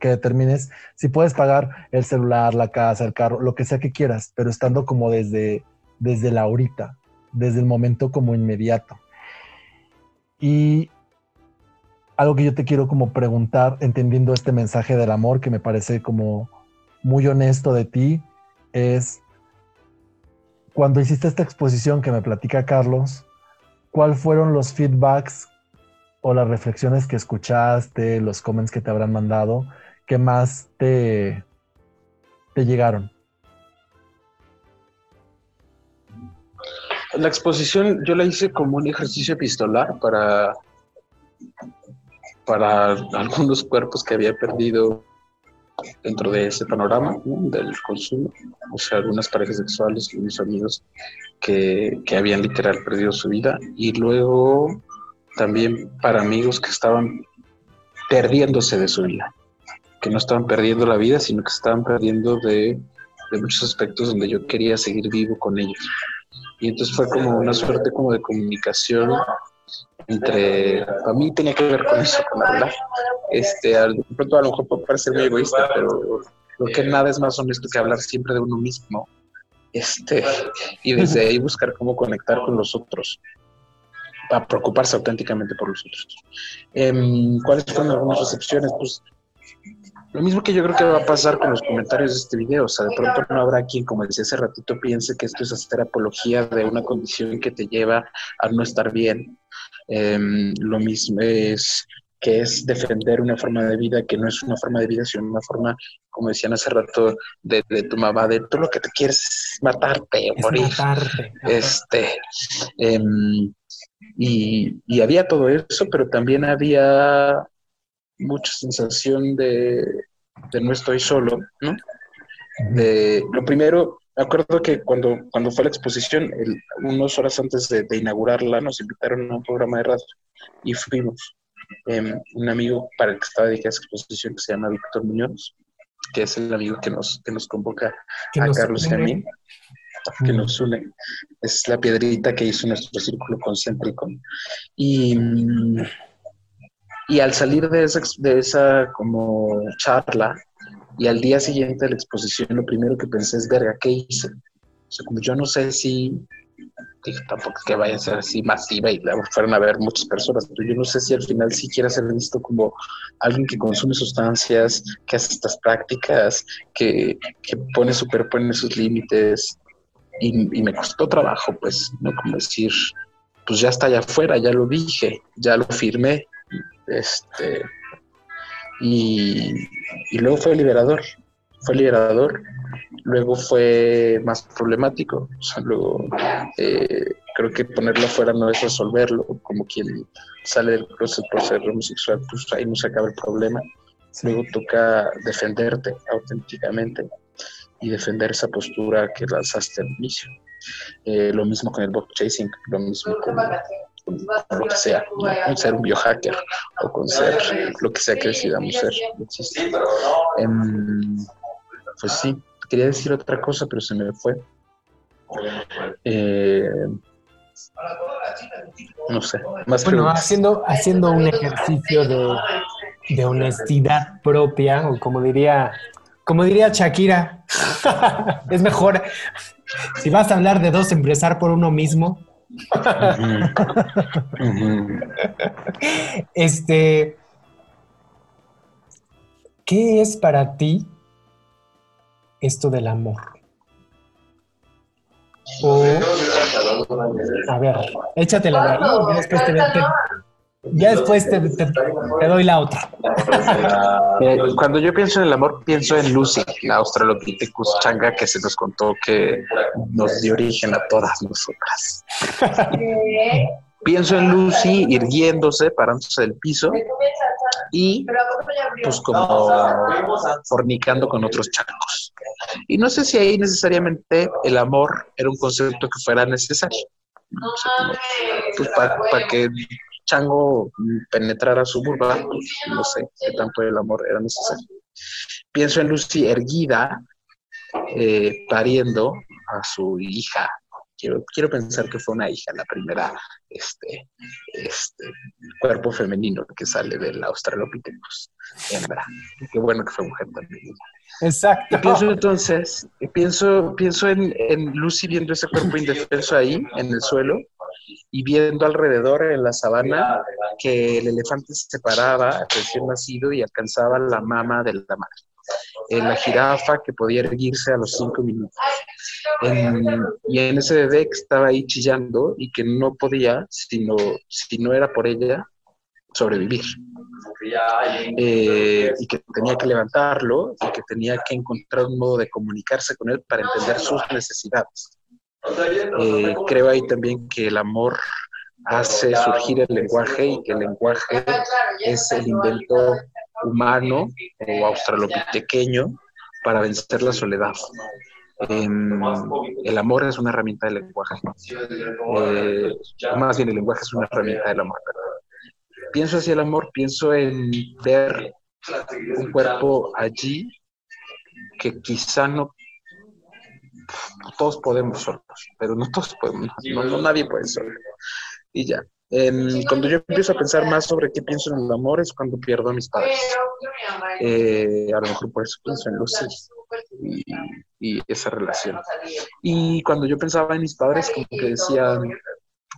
que determines si puedes pagar el celular, la casa, el carro, lo que sea que quieras, pero estando como desde, desde la ahorita, desde el momento como inmediato. Y algo que yo te quiero como preguntar, entendiendo este mensaje del amor que me parece como muy honesto de ti, es cuando hiciste esta exposición que me platica Carlos, ¿cuáles fueron los feedbacks o las reflexiones que escuchaste, los comments que te habrán mandado, que más te, te llegaron? La exposición yo la hice como un ejercicio epistolar para, para algunos cuerpos que había perdido dentro de ese panorama del consumo, o sea, algunas parejas sexuales, mis amigos que, que habían literal perdido su vida, y luego también para amigos que estaban perdiéndose de su vida, que no estaban perdiendo la vida, sino que estaban perdiendo de, de muchos aspectos donde yo quería seguir vivo con ellos. Y entonces fue como una suerte como de comunicación entre, a mí tenía que ver con eso, con hablar. Este, de pronto a lo mejor puede parecer muy egoísta, pero creo que nada es más honesto que hablar siempre de uno mismo. Este, y desde ahí buscar cómo conectar con los otros, para preocuparse auténticamente por los otros. Eh, ¿Cuáles fueron algunas recepciones? Pues lo mismo que yo creo que va a pasar con los comentarios de este video, o sea, de pronto no habrá quien, como decía hace ratito, piense que esto es hacer apología de una condición que te lleva a no estar bien. Em, lo mismo es que es defender una forma de vida que no es una forma de vida, sino una forma, como decían hace rato, de, tu mamá, de tú lo que te quieres es matarte, o morir. Matarte. Este, em, y, y había todo eso, pero también había mucha sensación de, no estoy solo, ¿no? De, lo primero, me acuerdo que cuando, cuando fue la exposición, unas horas antes de, inaugurarla, nos invitaron a un programa de radio y fuimos. Em, un amigo para el que estaba dedicada a esa exposición que se llama Víctor Muñoz, que es el amigo que nos, que nos convoca a Carlos y a mí, que nos une. Es la piedrita que hizo nuestro círculo concéntrico. Y y al salir de esa, de esa como charla y al día siguiente de la exposición, lo primero que pensé es, verga, ¿qué hice? O sea, como yo no sé si, tampoco es que vaya a ser así masiva y fueron a ver muchas personas, pero yo no sé si al final sí quiera ser visto como alguien que consume sustancias, que hace estas prácticas, que, que pone, superpone sus límites. Y, y me costó trabajo, pues, ¿no? Como decir, pues ya está allá afuera, ya lo dije, ya lo firmé, este, y, luego fue liberador, fue liberador, luego fue más problemático, luego eh, creo que ponerlo afuera no es resolverlo, como quien sale del proceso por ser homosexual, pues ahí no se acaba el problema, luego toca defenderte auténticamente y defender esa postura que lanzaste al inicio. Eh, lo mismo con el bot chasing, lo mismo con, lo que sea, con ser un biohacker o con ser lo que sea que decidamos ser. Em, pues sí, quería decir otra cosa, pero se me fue. Eh, no sé, más Bueno, haciendo, haciendo un ejercicio de, de honestidad propia, o como diría, como diría Shakira, es mejor, si vas a hablar de dos, empezar por uno mismo este, ¿qué es para ti esto del amor? a ver, échatela ahí después te, Ya después te, doy la otra. Eh, cuando yo pienso en el amor, pienso en Lucy, la Australopithecus changa que se nos contó que nos dio origen a todas nosotras. pienso en Lucy irguiéndose, parándose del piso y pues como fornicando con otros changos. Y no sé si ahí necesariamente el amor era un concepto que fuera necesario. pues para que chango penetrara su burba, pues, no sé qué tanto el amor era necesario. Pienso en Lucy erguida, eh, pariendo a su hija. Quiero, quiero pensar que fue una hija, la primera este, este cuerpo femenino que sale del Australopithecus, hembra. Qué bueno que fue mujer también. Exacto. Y pienso entonces, pienso, pienso en, en Lucy viendo ese cuerpo indefenso ahí, en el suelo, y viendo alrededor en la sabana que el elefante se separaba recién nacido y alcanzaba la mama de la madre. En la jirafa que podía erguirse a los cinco minutos. y en ese bebé que estaba ahí chillando y que no podía, sino, si no era por ella, sobrevivir. Eh, y que tenía que levantarlo y que tenía que encontrar un modo de comunicarse con él para entender sus necesidades. Eh, creo ahí también que el amor hace surgir el lenguaje y que el lenguaje es el invento humano o australopitequeño para vencer la soledad. Em, el amor es una herramienta del lenguaje. Eh, más bien el lenguaje es una herramienta del amor. Pienso hacia el amor, pienso en ver un cuerpo allí que quizá no todos podemos solos, pero no todos podemos, no, nadie puede solo. Y ya. cuando yo empiezo a pensar más sobre qué pienso en el amor es cuando pierdo a mis padres. Eh, a lo mejor por eso pienso en Lucy y, y, esa relación. Y cuando yo pensaba en mis padres, como que decía,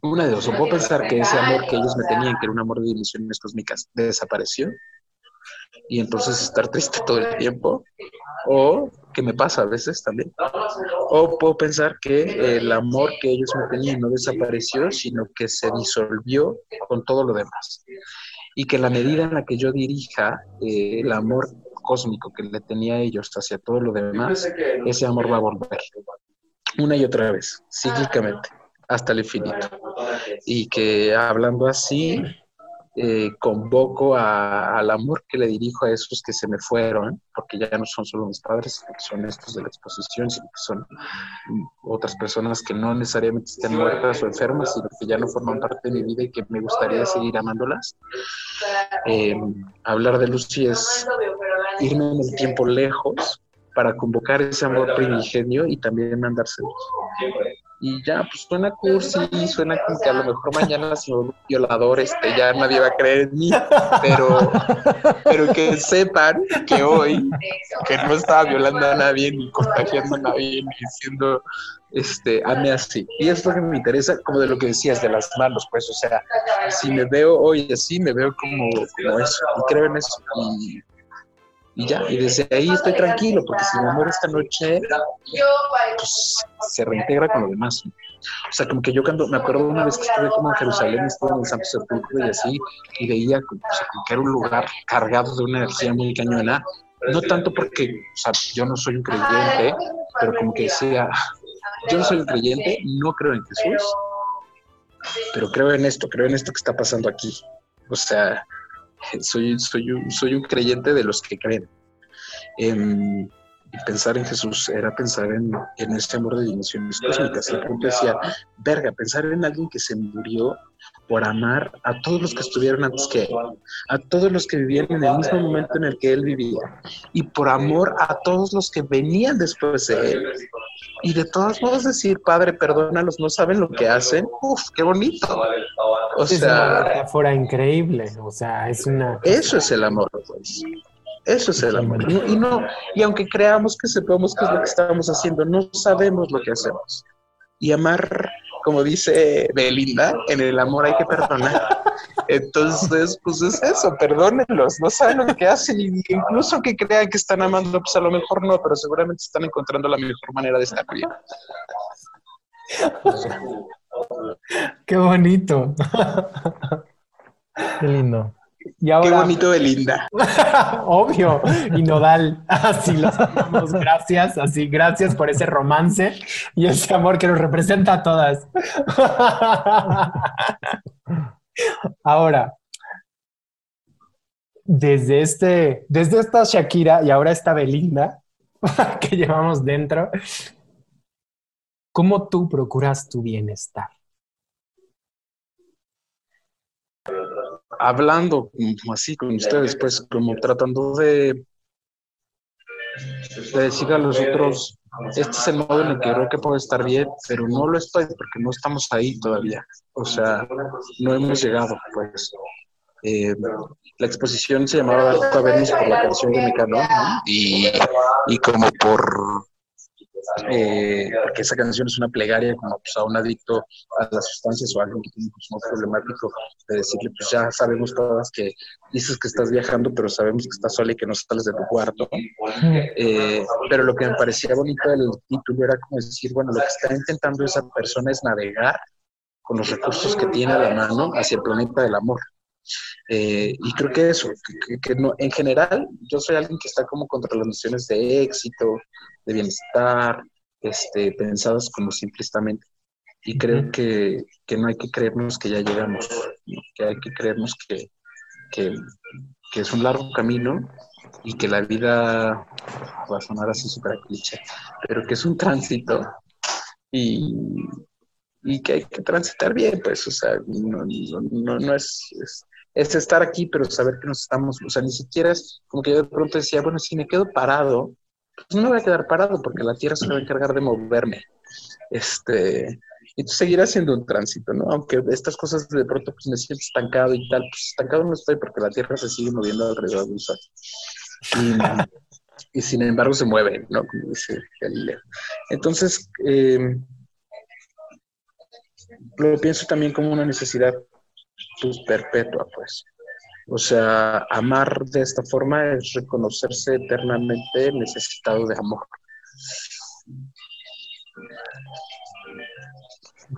una de dos, o puedo pensar que ese amor que ellos me tenían, que era un amor de ilusiones cósmicas, desapareció. Y entonces estar triste todo el tiempo, o que me pasa a veces también, o puedo pensar que el amor que ellos me tenían no desapareció, sino que se disolvió con todo lo demás, y que la medida en la que yo dirija eh, el amor cósmico que le tenía a ellos hacia todo lo demás, ese amor va a volver. Una y otra vez, cíclicamente, hasta el infinito. Y que hablando así, eh, convoco al amor que le dirijo a esos que se me fueron, porque ya no son solo mis padres, son estos de la exposición, sino que son otras personas que no necesariamente estén muertas o enfermas, sino que ya no forman parte de mi vida y que me gustaría seguir amándolas. Eh, hablar de Lucy es irme en el tiempo lejos para convocar ese amor primigenio y también mandárselo y ya, pues suena cursi, suena como que a lo mejor mañana si un violador, este, ya nadie va a creer en mí, pero, pero que sepan que hoy, que no estaba violando a nadie, ni contagiando a nadie, ni diciendo, este, ame así. Y es lo que me interesa, como de lo que decías, de las manos, pues, o sea, si me veo hoy así, me veo como, como eso, y creo en eso, y y ya, y desde ahí estoy tranquilo, porque si me muero esta noche, pues se reintegra con lo demás. O sea, como que yo cuando me acuerdo una vez que estuve como en Jerusalén, estuve en el Santo Sepulcro y así, y veía como, que era un lugar cargado de una energía muy cañona, no tanto porque, o sea, yo no soy un creyente, pero como que decía, yo no soy un creyente, no creo en Jesús, pero creo en esto, creo en esto que está pasando aquí. O sea, soy, soy, un, soy un creyente de los que creen. Em, pensar en Jesús era pensar en, en ese amor de dimensiones cósmicas. El punto decía, verga, pensar en alguien que se murió por amar a todos los que estuvieron antes que él, a todos los que vivían en el mismo momento en el que él vivía, y por amor a todos los que venían después de él. Y de todos modos decir, Padre, perdónalos, no saben lo que hacen. Uf, qué bonito. O es una metáfora increíble, o sea, es una... Eso es el amor, pues. Eso es el amor. Y, no, y aunque creamos que sepamos qué es lo que estamos haciendo, no sabemos lo que hacemos. Y amar, como dice Belinda, en el amor hay que perdonar. Entonces, pues es eso, perdónenlos, no saben lo que hacen, y incluso que crean que están amando, pues a lo mejor no, pero seguramente están encontrando la mejor manera de estar bien. Qué bonito. Qué lindo. Y ahora, Qué bonito Belinda. obvio, y Nodal, así los amamos, gracias, así, gracias por ese romance y ese amor que nos representa a todas. Ahora, desde este, desde esta Shakira y ahora esta Belinda que llevamos dentro, ¿cómo tú procuras tu bienestar? Hablando así con ustedes, pues como tratando de, de decir a los otros, este es el modo en el que creo que puedo estar bien, pero no lo estoy porque no estamos ahí todavía. O sea, no hemos llegado, pues. Eh, la exposición se llamaba Darko a Venus por la canción de Mecano ¿no? y, y como por eh, porque esa canción es una plegaria como pues, a un adicto a las sustancias o a alguien que tiene un consumo problemático, de decirle, pues ya sabemos todas que dices que estás viajando, pero sabemos que estás sola y que no sales de tu cuarto. Eh, pero lo que me parecía bonito del título era como decir, bueno, lo que está intentando esa persona es navegar con los recursos que tiene a la mano hacia el planeta del amor. Eh, y creo que eso, que no, en general, yo soy alguien que está como contra las nociones de éxito, de bienestar, este, pensadas como simplistamente. Y creo que, que, no hay que creernos que ya llegamos, que hay que creernos que, que, que, es un largo camino y que la vida va a sonar así súper cliché, pero que es un tránsito y, y, que hay que transitar bien, pues, o sea, no, no, no es, es, es, estar aquí, pero saber que nos estamos, o sea, ni siquiera es como que yo de pronto decía, bueno, si me quedo parado, pues no me voy a quedar parado porque la tierra se va a encargar de moverme. Este, y tú seguirás haciendo un tránsito, ¿no? Aunque estas cosas de pronto pues me siento estancado y tal, pues estancado no estoy porque la tierra se sigue moviendo alrededor de un sol. Y, y, sin embargo se mueve, ¿no? Como dice Galileo. Entonces, eh, lo pienso también como una necesidad pues, perpetua, pues. O sea, amar de esta forma es reconocerse eternamente necesitado de amor.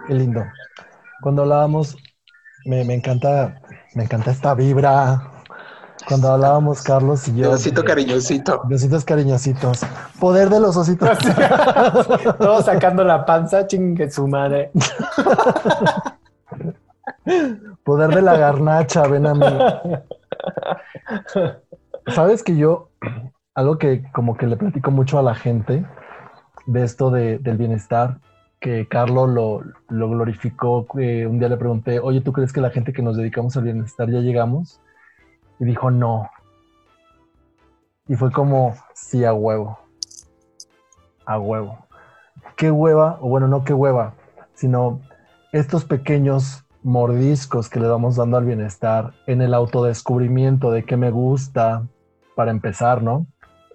Qué lindo. Cuando hablábamos, me, me encanta, me encanta esta vibra. Cuando hablábamos Carlos y yo. Besito cariñosito. Besitos cariñositos. Poder de los ositos. Todos sacando la panza, chingue su madre. Poder de la garnacha, ven a mí. Sabes que yo, algo que como que le platico mucho a la gente de esto de, del bienestar, que Carlos lo, lo glorificó, un día le pregunté, oye, ¿tú crees que la gente que nos dedicamos al bienestar ya llegamos? Y dijo, no. Y fue como, sí, a huevo. A huevo. ¿Qué hueva? O bueno, no qué hueva, sino estos pequeños mordiscos que le vamos dando al bienestar, en el autodescubrimiento de qué me gusta, para empezar, ¿no?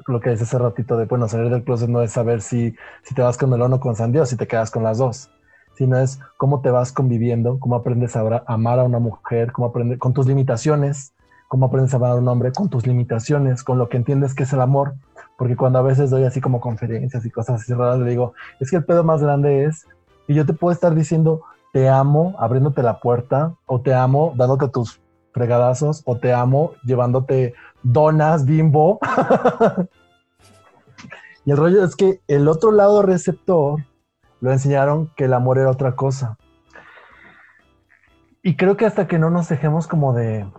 Lo que dice hace ratito de, bueno, salir del closet no es saber si, si te vas con melón o con sandía o si te quedas con las dos, sino es cómo te vas conviviendo, cómo aprendes a amar a una mujer, cómo aprendes con tus limitaciones, cómo aprendes a amar a un hombre con tus limitaciones, con lo que entiendes que es el amor, porque cuando a veces doy así como conferencias y cosas así raras, le digo, es que el pedo más grande es, y yo te puedo estar diciendo, te amo abriéndote la puerta, o te amo dándote tus fregadazos, o te amo llevándote donas, bimbo. y el rollo es que el otro lado receptor lo enseñaron que el amor era otra cosa. Y creo que hasta que no nos dejemos como de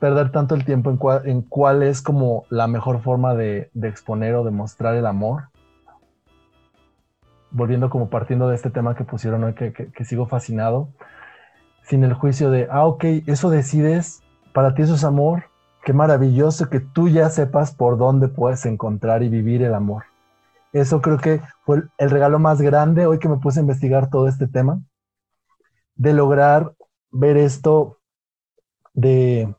perder tanto el tiempo en cuál, es como la mejor forma de, de exponer o de mostrar el amor, volviendo como partiendo de este tema que pusieron hoy, que, que, que, sigo fascinado, sin el juicio de, ah, ok, eso decides, para ti eso es amor, qué maravilloso que tú ya sepas por dónde puedes encontrar y vivir el amor. Eso creo que fue el regalo más grande hoy que me puse a investigar todo este tema, de lograr ver esto de,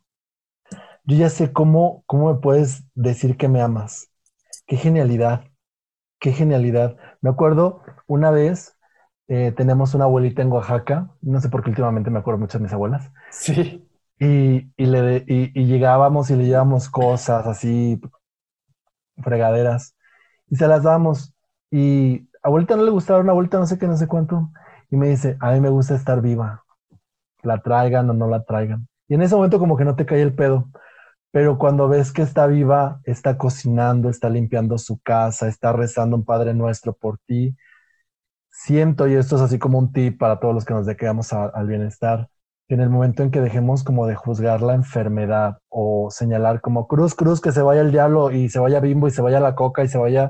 yo ya sé cómo, cómo me puedes decir que me amas. Qué genialidad, qué genialidad. Me acuerdo una vez, eh, tenemos una abuelita en Oaxaca, no sé por qué últimamente me acuerdo mucho de mis abuelas. Sí. Y, y, le, y, y llegábamos y le llevábamos cosas así, fregaderas, y se las damos. Y a abuelita no le gustaba una abuelita no sé qué, no sé cuánto. Y me dice, a mí me gusta estar viva. la traigan o no la traigan. Y en ese momento como que no te cae el pedo. Pero cuando ves que está viva, está cocinando, está limpiando su casa, está rezando un Padre Nuestro por ti, siento, y esto es así como un tip para todos los que nos dediquemos al bienestar, que en el momento en que dejemos como de juzgar la enfermedad o señalar como cruz, cruz, que se vaya el diablo y se vaya bimbo y se vaya la coca y se vaya,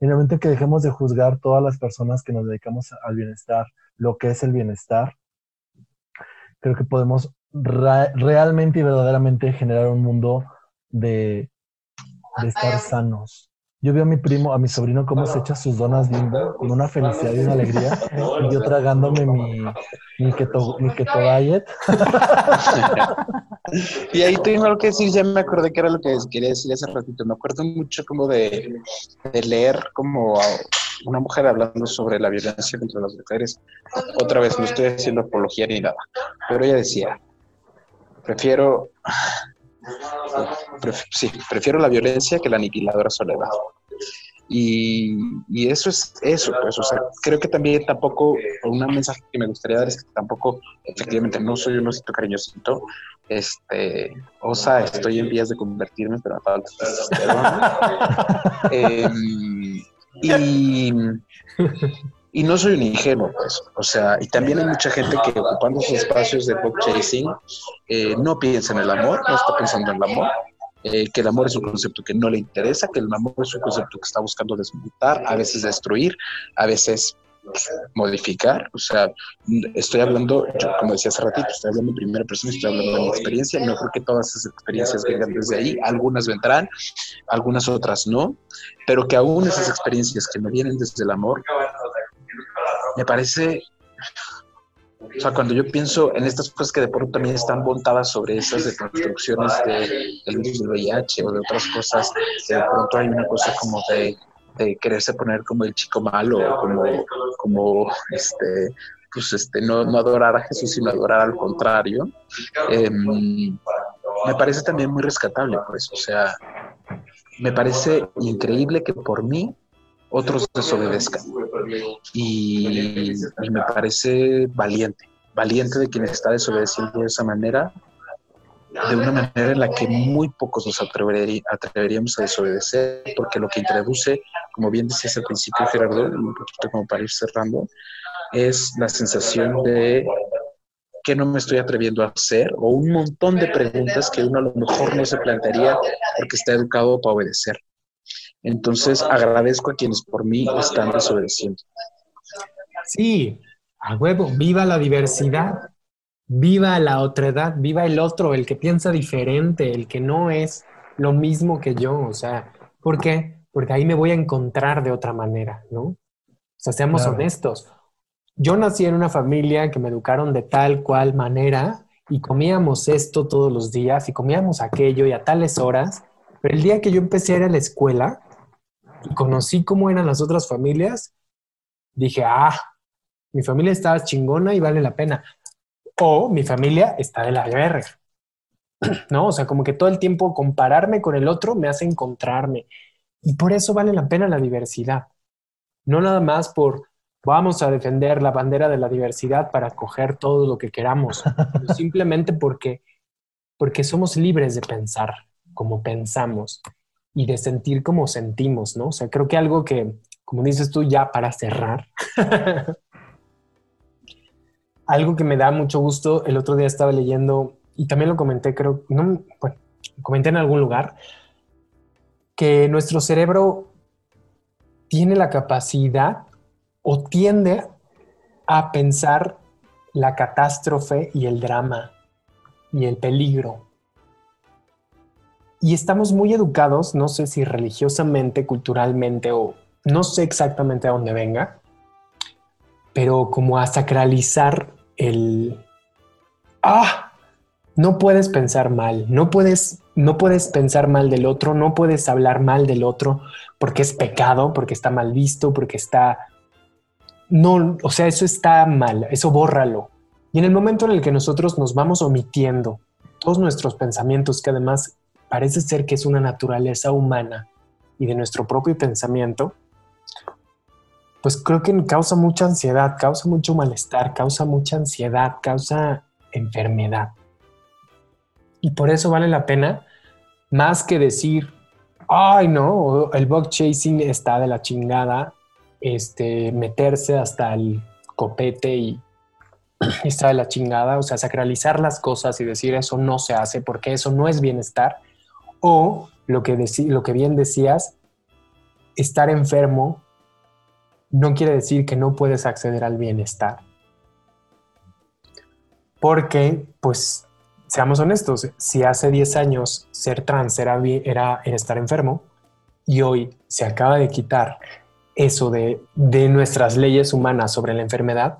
en el momento en que dejemos de juzgar todas las personas que nos dedicamos al bienestar, lo que es el bienestar, creo que podemos realmente y verdaderamente generar un mundo de, de estar sanos. Yo veo a mi primo, a mi sobrino, cómo se echa sus donas bimbo con una felicidad y una alegría. Y yo tragándome mi, mi, keto, mi keto diet. y ahí tengo algo que decir, ya me acordé que era lo que quería decir hace ratito. Me acuerdo mucho como de, de leer como una mujer hablando sobre la violencia contra las mujeres. Otra vez, no estoy haciendo apología ni nada, pero ella decía, prefiero sí, prefiero la violencia que la aniquiladora soledad. Y, y, eso es eso, pues, o sea, creo que también tampoco, un mensaje que me gustaría dar es que tampoco, efectivamente, no soy un osito cariñosito, este, o sea, estoy en vías de convertirme, pero me falta eh, y, y no soy un ingenuo, pues. O sea, y también hay mucha gente que ocupando sus espacios de book chasing eh, no piensa en el amor, no está pensando en el amor, eh, que el amor es un concepto que no le interesa, que el amor es un concepto que está buscando desmontar, a veces destruir, a veces modificar. O sea, estoy hablando, como decía hace ratito, estoy hablando en primera persona, estoy hablando de mi experiencia. No creo que todas esas experiencias vengan desde ahí. Algunas vendrán, algunas otras no, pero que aún esas experiencias que no vienen desde el amor me parece, o sea, cuando yo pienso en estas cosas que de pronto también están montadas sobre esas deconstrucciones de, del virus del VIH o de otras cosas, de pronto hay una cosa como de, quererse poner como el chico malo, como, como este, pues este, no, no adorar a Jesús, sino adorar al contrario, em, me parece también muy rescatable, pues, o sea, me parece increíble que por mí otros desobedezcan. Y, me parece valiente, valiente de quien está desobedeciendo de esa manera, de una manera en la que muy pocos nos atreveríamos a desobedecer, porque lo que introduce, como bien decías al principio, Gerardo, un poquito como para ir cerrando, es la sensación de que no me estoy atreviendo a hacer o un montón de preguntas que uno a lo mejor no se plantearía porque está educado para obedecer. Entonces agradezco a quienes por mí están desobedeciendo. Sí, a huevo, viva la diversidad, viva la otredad, viva el otro, el que piensa diferente, el que no es lo mismo que yo, o sea, ¿por qué? Porque ahí me voy a encontrar de otra manera, ¿no? O sea, seamos honestos. Yo nací en una familia que me educaron de tal cual manera y comíamos esto todos los días y comíamos aquello y a tales horas, pero el día que yo empecé a ir a la escuela, y conocí cómo eran las otras familias, dije, ah, mi familia está chingona y vale la pena. O mi familia está de la guerra. ¿No? O sea, como que todo el tiempo compararme con el otro me hace encontrarme. Y por eso vale la pena la diversidad. No nada más por vamos a defender la bandera de la diversidad para coger todo lo que queramos, simplemente porque, porque somos libres de pensar como pensamos y de sentir como sentimos, ¿no? O sea, creo que algo que, como dices tú, ya para cerrar, algo que me da mucho gusto, el otro día estaba leyendo y también lo comenté, creo, no, bueno, comenté en algún lugar, que nuestro cerebro tiene la capacidad o tiende a pensar la catástrofe y el drama y el peligro. Y estamos muy educados, no sé si religiosamente, culturalmente o no sé exactamente a dónde venga, pero como a sacralizar el... Ah, no puedes pensar mal, no puedes, no puedes pensar mal del otro, no puedes hablar mal del otro porque es pecado, porque está mal visto, porque está... No, o sea, eso está mal, eso bórralo. Y en el momento en el que nosotros nos vamos omitiendo todos nuestros pensamientos, que además parece ser que es una naturaleza humana y de nuestro propio pensamiento, pues creo que causa mucha ansiedad, causa mucho malestar, causa mucha ansiedad, causa enfermedad. Y por eso vale la pena, más que decir, ay no, el bug chasing está de la chingada, este, meterse hasta el copete y está de la chingada, o sea, sacralizar las cosas y decir eso no se hace porque eso no es bienestar, o lo que, lo que bien decías, estar enfermo no quiere decir que no puedes acceder al bienestar. Porque, pues, seamos honestos, si hace 10 años ser trans era, era estar enfermo y hoy se acaba de quitar eso de, de nuestras leyes humanas sobre la enfermedad,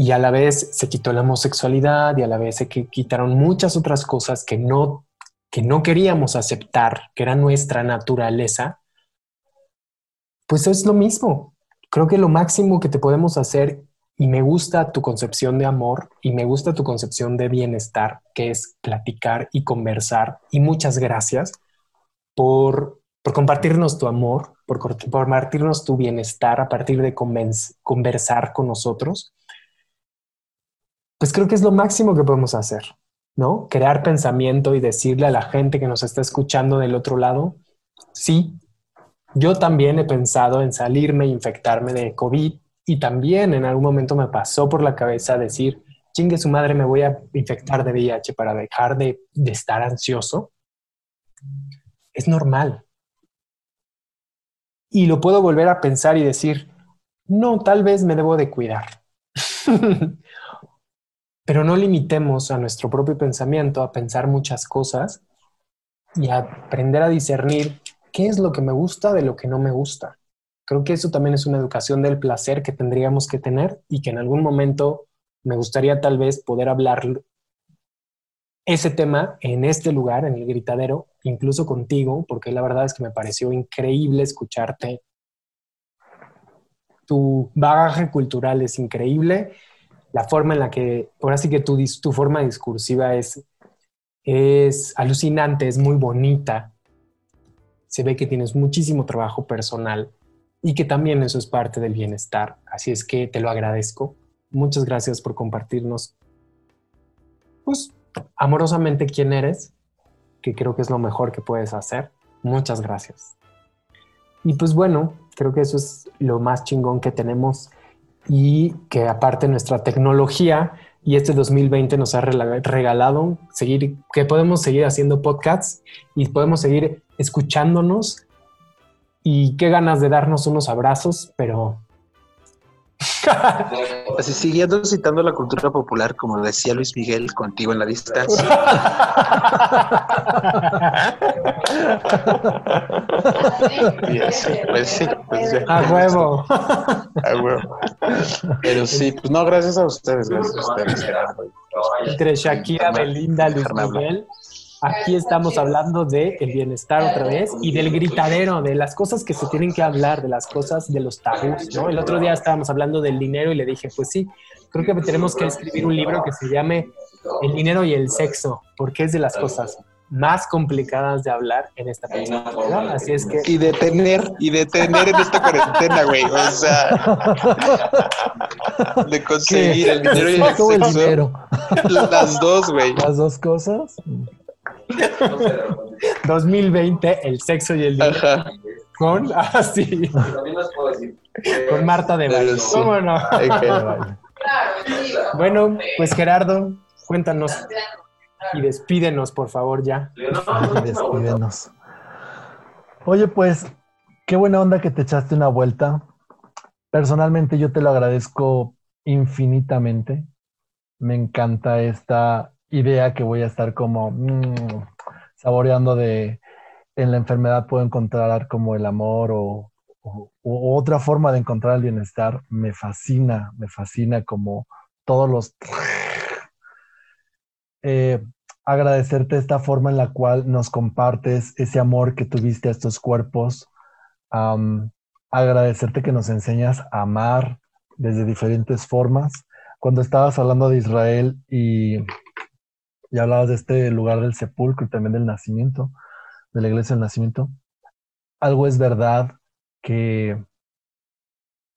y a la vez se quitó la homosexualidad y a la vez se quitaron muchas otras cosas que no, que no queríamos aceptar, que era nuestra naturaleza, pues es lo mismo. Creo que lo máximo que te podemos hacer, y me gusta tu concepción de amor y me gusta tu concepción de bienestar, que es platicar y conversar. Y muchas gracias por, por compartirnos tu amor, por compartirnos tu bienestar a partir de conversar con nosotros pues creo que es lo máximo que podemos hacer, ¿no? Crear pensamiento y decirle a la gente que nos está escuchando del otro lado, sí, yo también he pensado en salirme e infectarme de COVID y también en algún momento me pasó por la cabeza decir, chingue su madre, me voy a infectar de VIH para dejar de, de estar ansioso. Es normal. Y lo puedo volver a pensar y decir, no, tal vez me debo de cuidar. Pero no limitemos a nuestro propio pensamiento a pensar muchas cosas y a aprender a discernir qué es lo que me gusta de lo que no me gusta. Creo que eso también es una educación del placer que tendríamos que tener y que en algún momento me gustaría tal vez poder hablar ese tema en este lugar, en el gritadero, incluso contigo, porque la verdad es que me pareció increíble escucharte. Tu bagaje cultural es increíble la forma en la que, ahora sí que tu, tu forma discursiva es, es alucinante, es muy bonita. Se ve que tienes muchísimo trabajo personal y que también eso es parte del bienestar. Así es que te lo agradezco. Muchas gracias por compartirnos, pues, amorosamente quién eres, que creo que es lo mejor que puedes hacer. Muchas gracias. Y pues bueno, creo que eso es lo más chingón que tenemos y que aparte nuestra tecnología y este 2020 nos ha regalado seguir, que podemos seguir haciendo podcasts y podemos seguir escuchándonos y qué ganas de darnos unos abrazos, pero Así siguiendo citando la cultura popular, como decía Luis Miguel, contigo en la distancia. pues sí, pues A huevo. A huevo. Pero sí, pues no, gracias a ustedes, gracias a ustedes. Entre Shakira, Belinda, Luis Miguel. Aquí estamos hablando de el bienestar otra vez y del gritadero, de las cosas que se tienen que hablar, de las cosas de los tabús, ¿no? El otro día estábamos hablando del dinero y le dije, pues sí, creo que tenemos que escribir un libro que se llame El dinero y el sexo, porque es de las cosas más complicadas de hablar en esta persona, Así es que... Y de tener, y de tener en esta cuarentena, güey, o sea... de conseguir el dinero y el sexo. El dinero? Las dos, güey. Las dos cosas. 2020, el sexo y el dinero. Con, ah, Con Marta de Valle. ¿Cómo no? bueno, pues Gerardo, cuéntanos y despídenos, por favor, ya. Despídenos. Oye, pues, qué buena onda que te echaste una vuelta. Personalmente yo te lo agradezco infinitamente. Me encanta esta idea que voy a estar como mm, saboreando de en la enfermedad puedo encontrar como el amor o, otra forma de encontrar el bienestar. Me fascina, me fascina como todos los... Eh, agradecerte esta forma en la cual nos compartes ese amor que tuviste a estos cuerpos. agradecerte que nos enseñas a amar desde diferentes formas. Cuando estabas hablando de Israel y y hablabas de este lugar del sepulcro y también del nacimiento, de la iglesia del nacimiento. Algo es verdad que,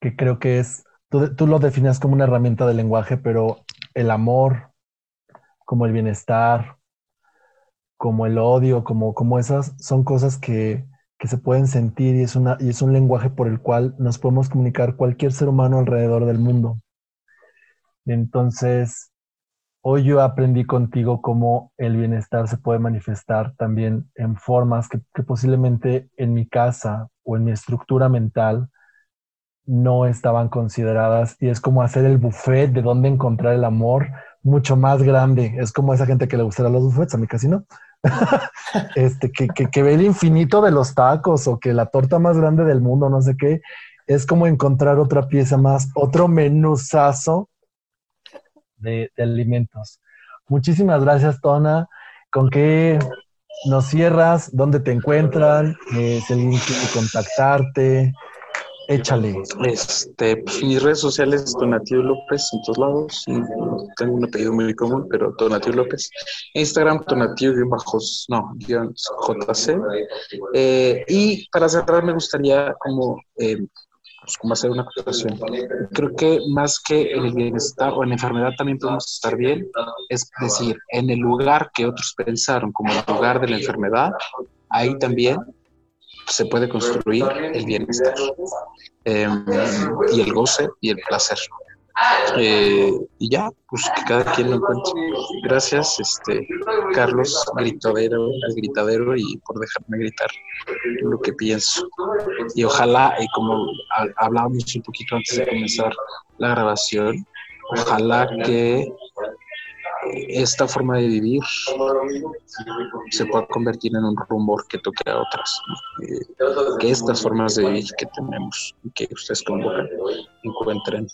que creo que es, tú, tú lo definías como una herramienta de lenguaje, pero el amor como el bienestar, como el odio, como, como esas, son cosas que, que se pueden sentir y es, una, y es un lenguaje por el cual nos podemos comunicar cualquier ser humano alrededor del mundo. Entonces, hoy yo aprendí contigo cómo el bienestar se puede manifestar también en formas que, que posiblemente en mi casa o en mi estructura mental no estaban consideradas y es como hacer el buffet de dónde encontrar el amor mucho más grande. Es como esa gente que le gustará los buffets, a mí casi no. este, que, que, ve el infinito de los tacos o que la torta más grande del mundo, no sé qué. Es como encontrar otra pieza más, otro menuzazo de, alimentos. Muchísimas gracias, Tona. ¿Con qué nos cierras? ¿Dónde te encuentran? Eh, si alguien quiere contactarte, Échale. Este, pues, mis redes sociales, Donatio López, en todos lados. Tengo un apellido muy común, pero Donatio López. Instagram, Donatio, bajos, no, JC. Eh, y para cerrar, me gustaría como, eh, pues, como hacer una acotación. Creo que más que en el bienestar o en la enfermedad también podemos estar bien, es decir, en el lugar que otros pensaron como el lugar de la enfermedad, ahí también se puede construir el bienestar em, y el goce y el placer. Eh, y ya, pues que cada quien lo encuentre. Gracias, este Carlos, gritadero, gritadero y por dejarme gritar lo que pienso. Y ojalá, y como hablábamos un poquito antes de comenzar la grabación, ojalá que esta forma de vivir se pueda convertir en un rumor que toque a otras. Eh, que estas formas de vivir que tenemos y que ustedes convocan encuentren,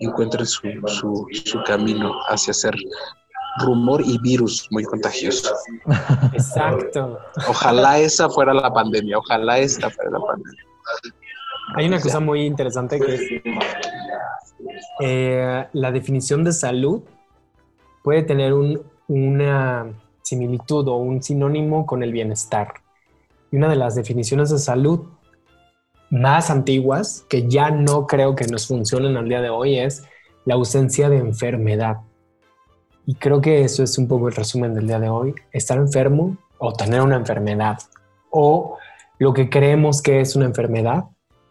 encuentren su, su, su camino hacia ser rumor y virus muy contagioso. Exacto. Ojalá esa fuera la pandemia, ojalá esta fuera la pandemia. Hay una cosa muy interesante que es eh, la definición de salud puede tener una similitud o un sinónimo con el bienestar. Y una de las definiciones de salud más antiguas, que ya no creo que nos funcionen al día de hoy, es la ausencia de enfermedad. Y creo que eso es un poco el resumen del día de hoy. Estar enfermo o tener una enfermedad o lo que creemos que es una enfermedad.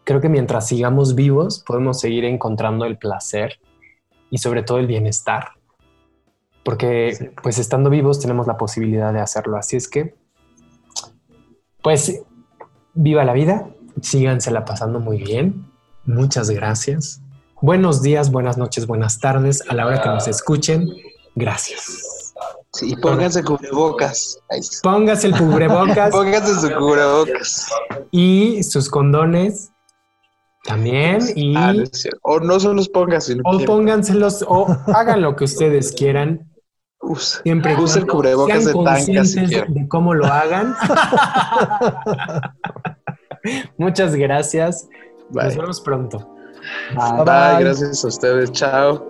Creo que mientras sigamos vivos podemos seguir encontrando el placer y sobre todo el bienestar porque pues estando vivos tenemos la posibilidad de hacerlo. Así es que, pues, viva la vida, sígansela pasando muy bien. Muchas gracias. Buenos días, buenas noches, buenas tardes a la hora que nos escuchen. Gracias. Sí, pónganse cubrebocas. Póngase el cubrebocas. pónganse su cubrebocas. Y sus condones también. Y... Ah, o no se los pongan, O pónganselos, o hagan lo que ustedes quieran. Siempre use el cubrebocas de tanca si de cómo lo hagan. Muchas gracias. Nos vemos pronto. bye. Gracias a ustedes. Chao.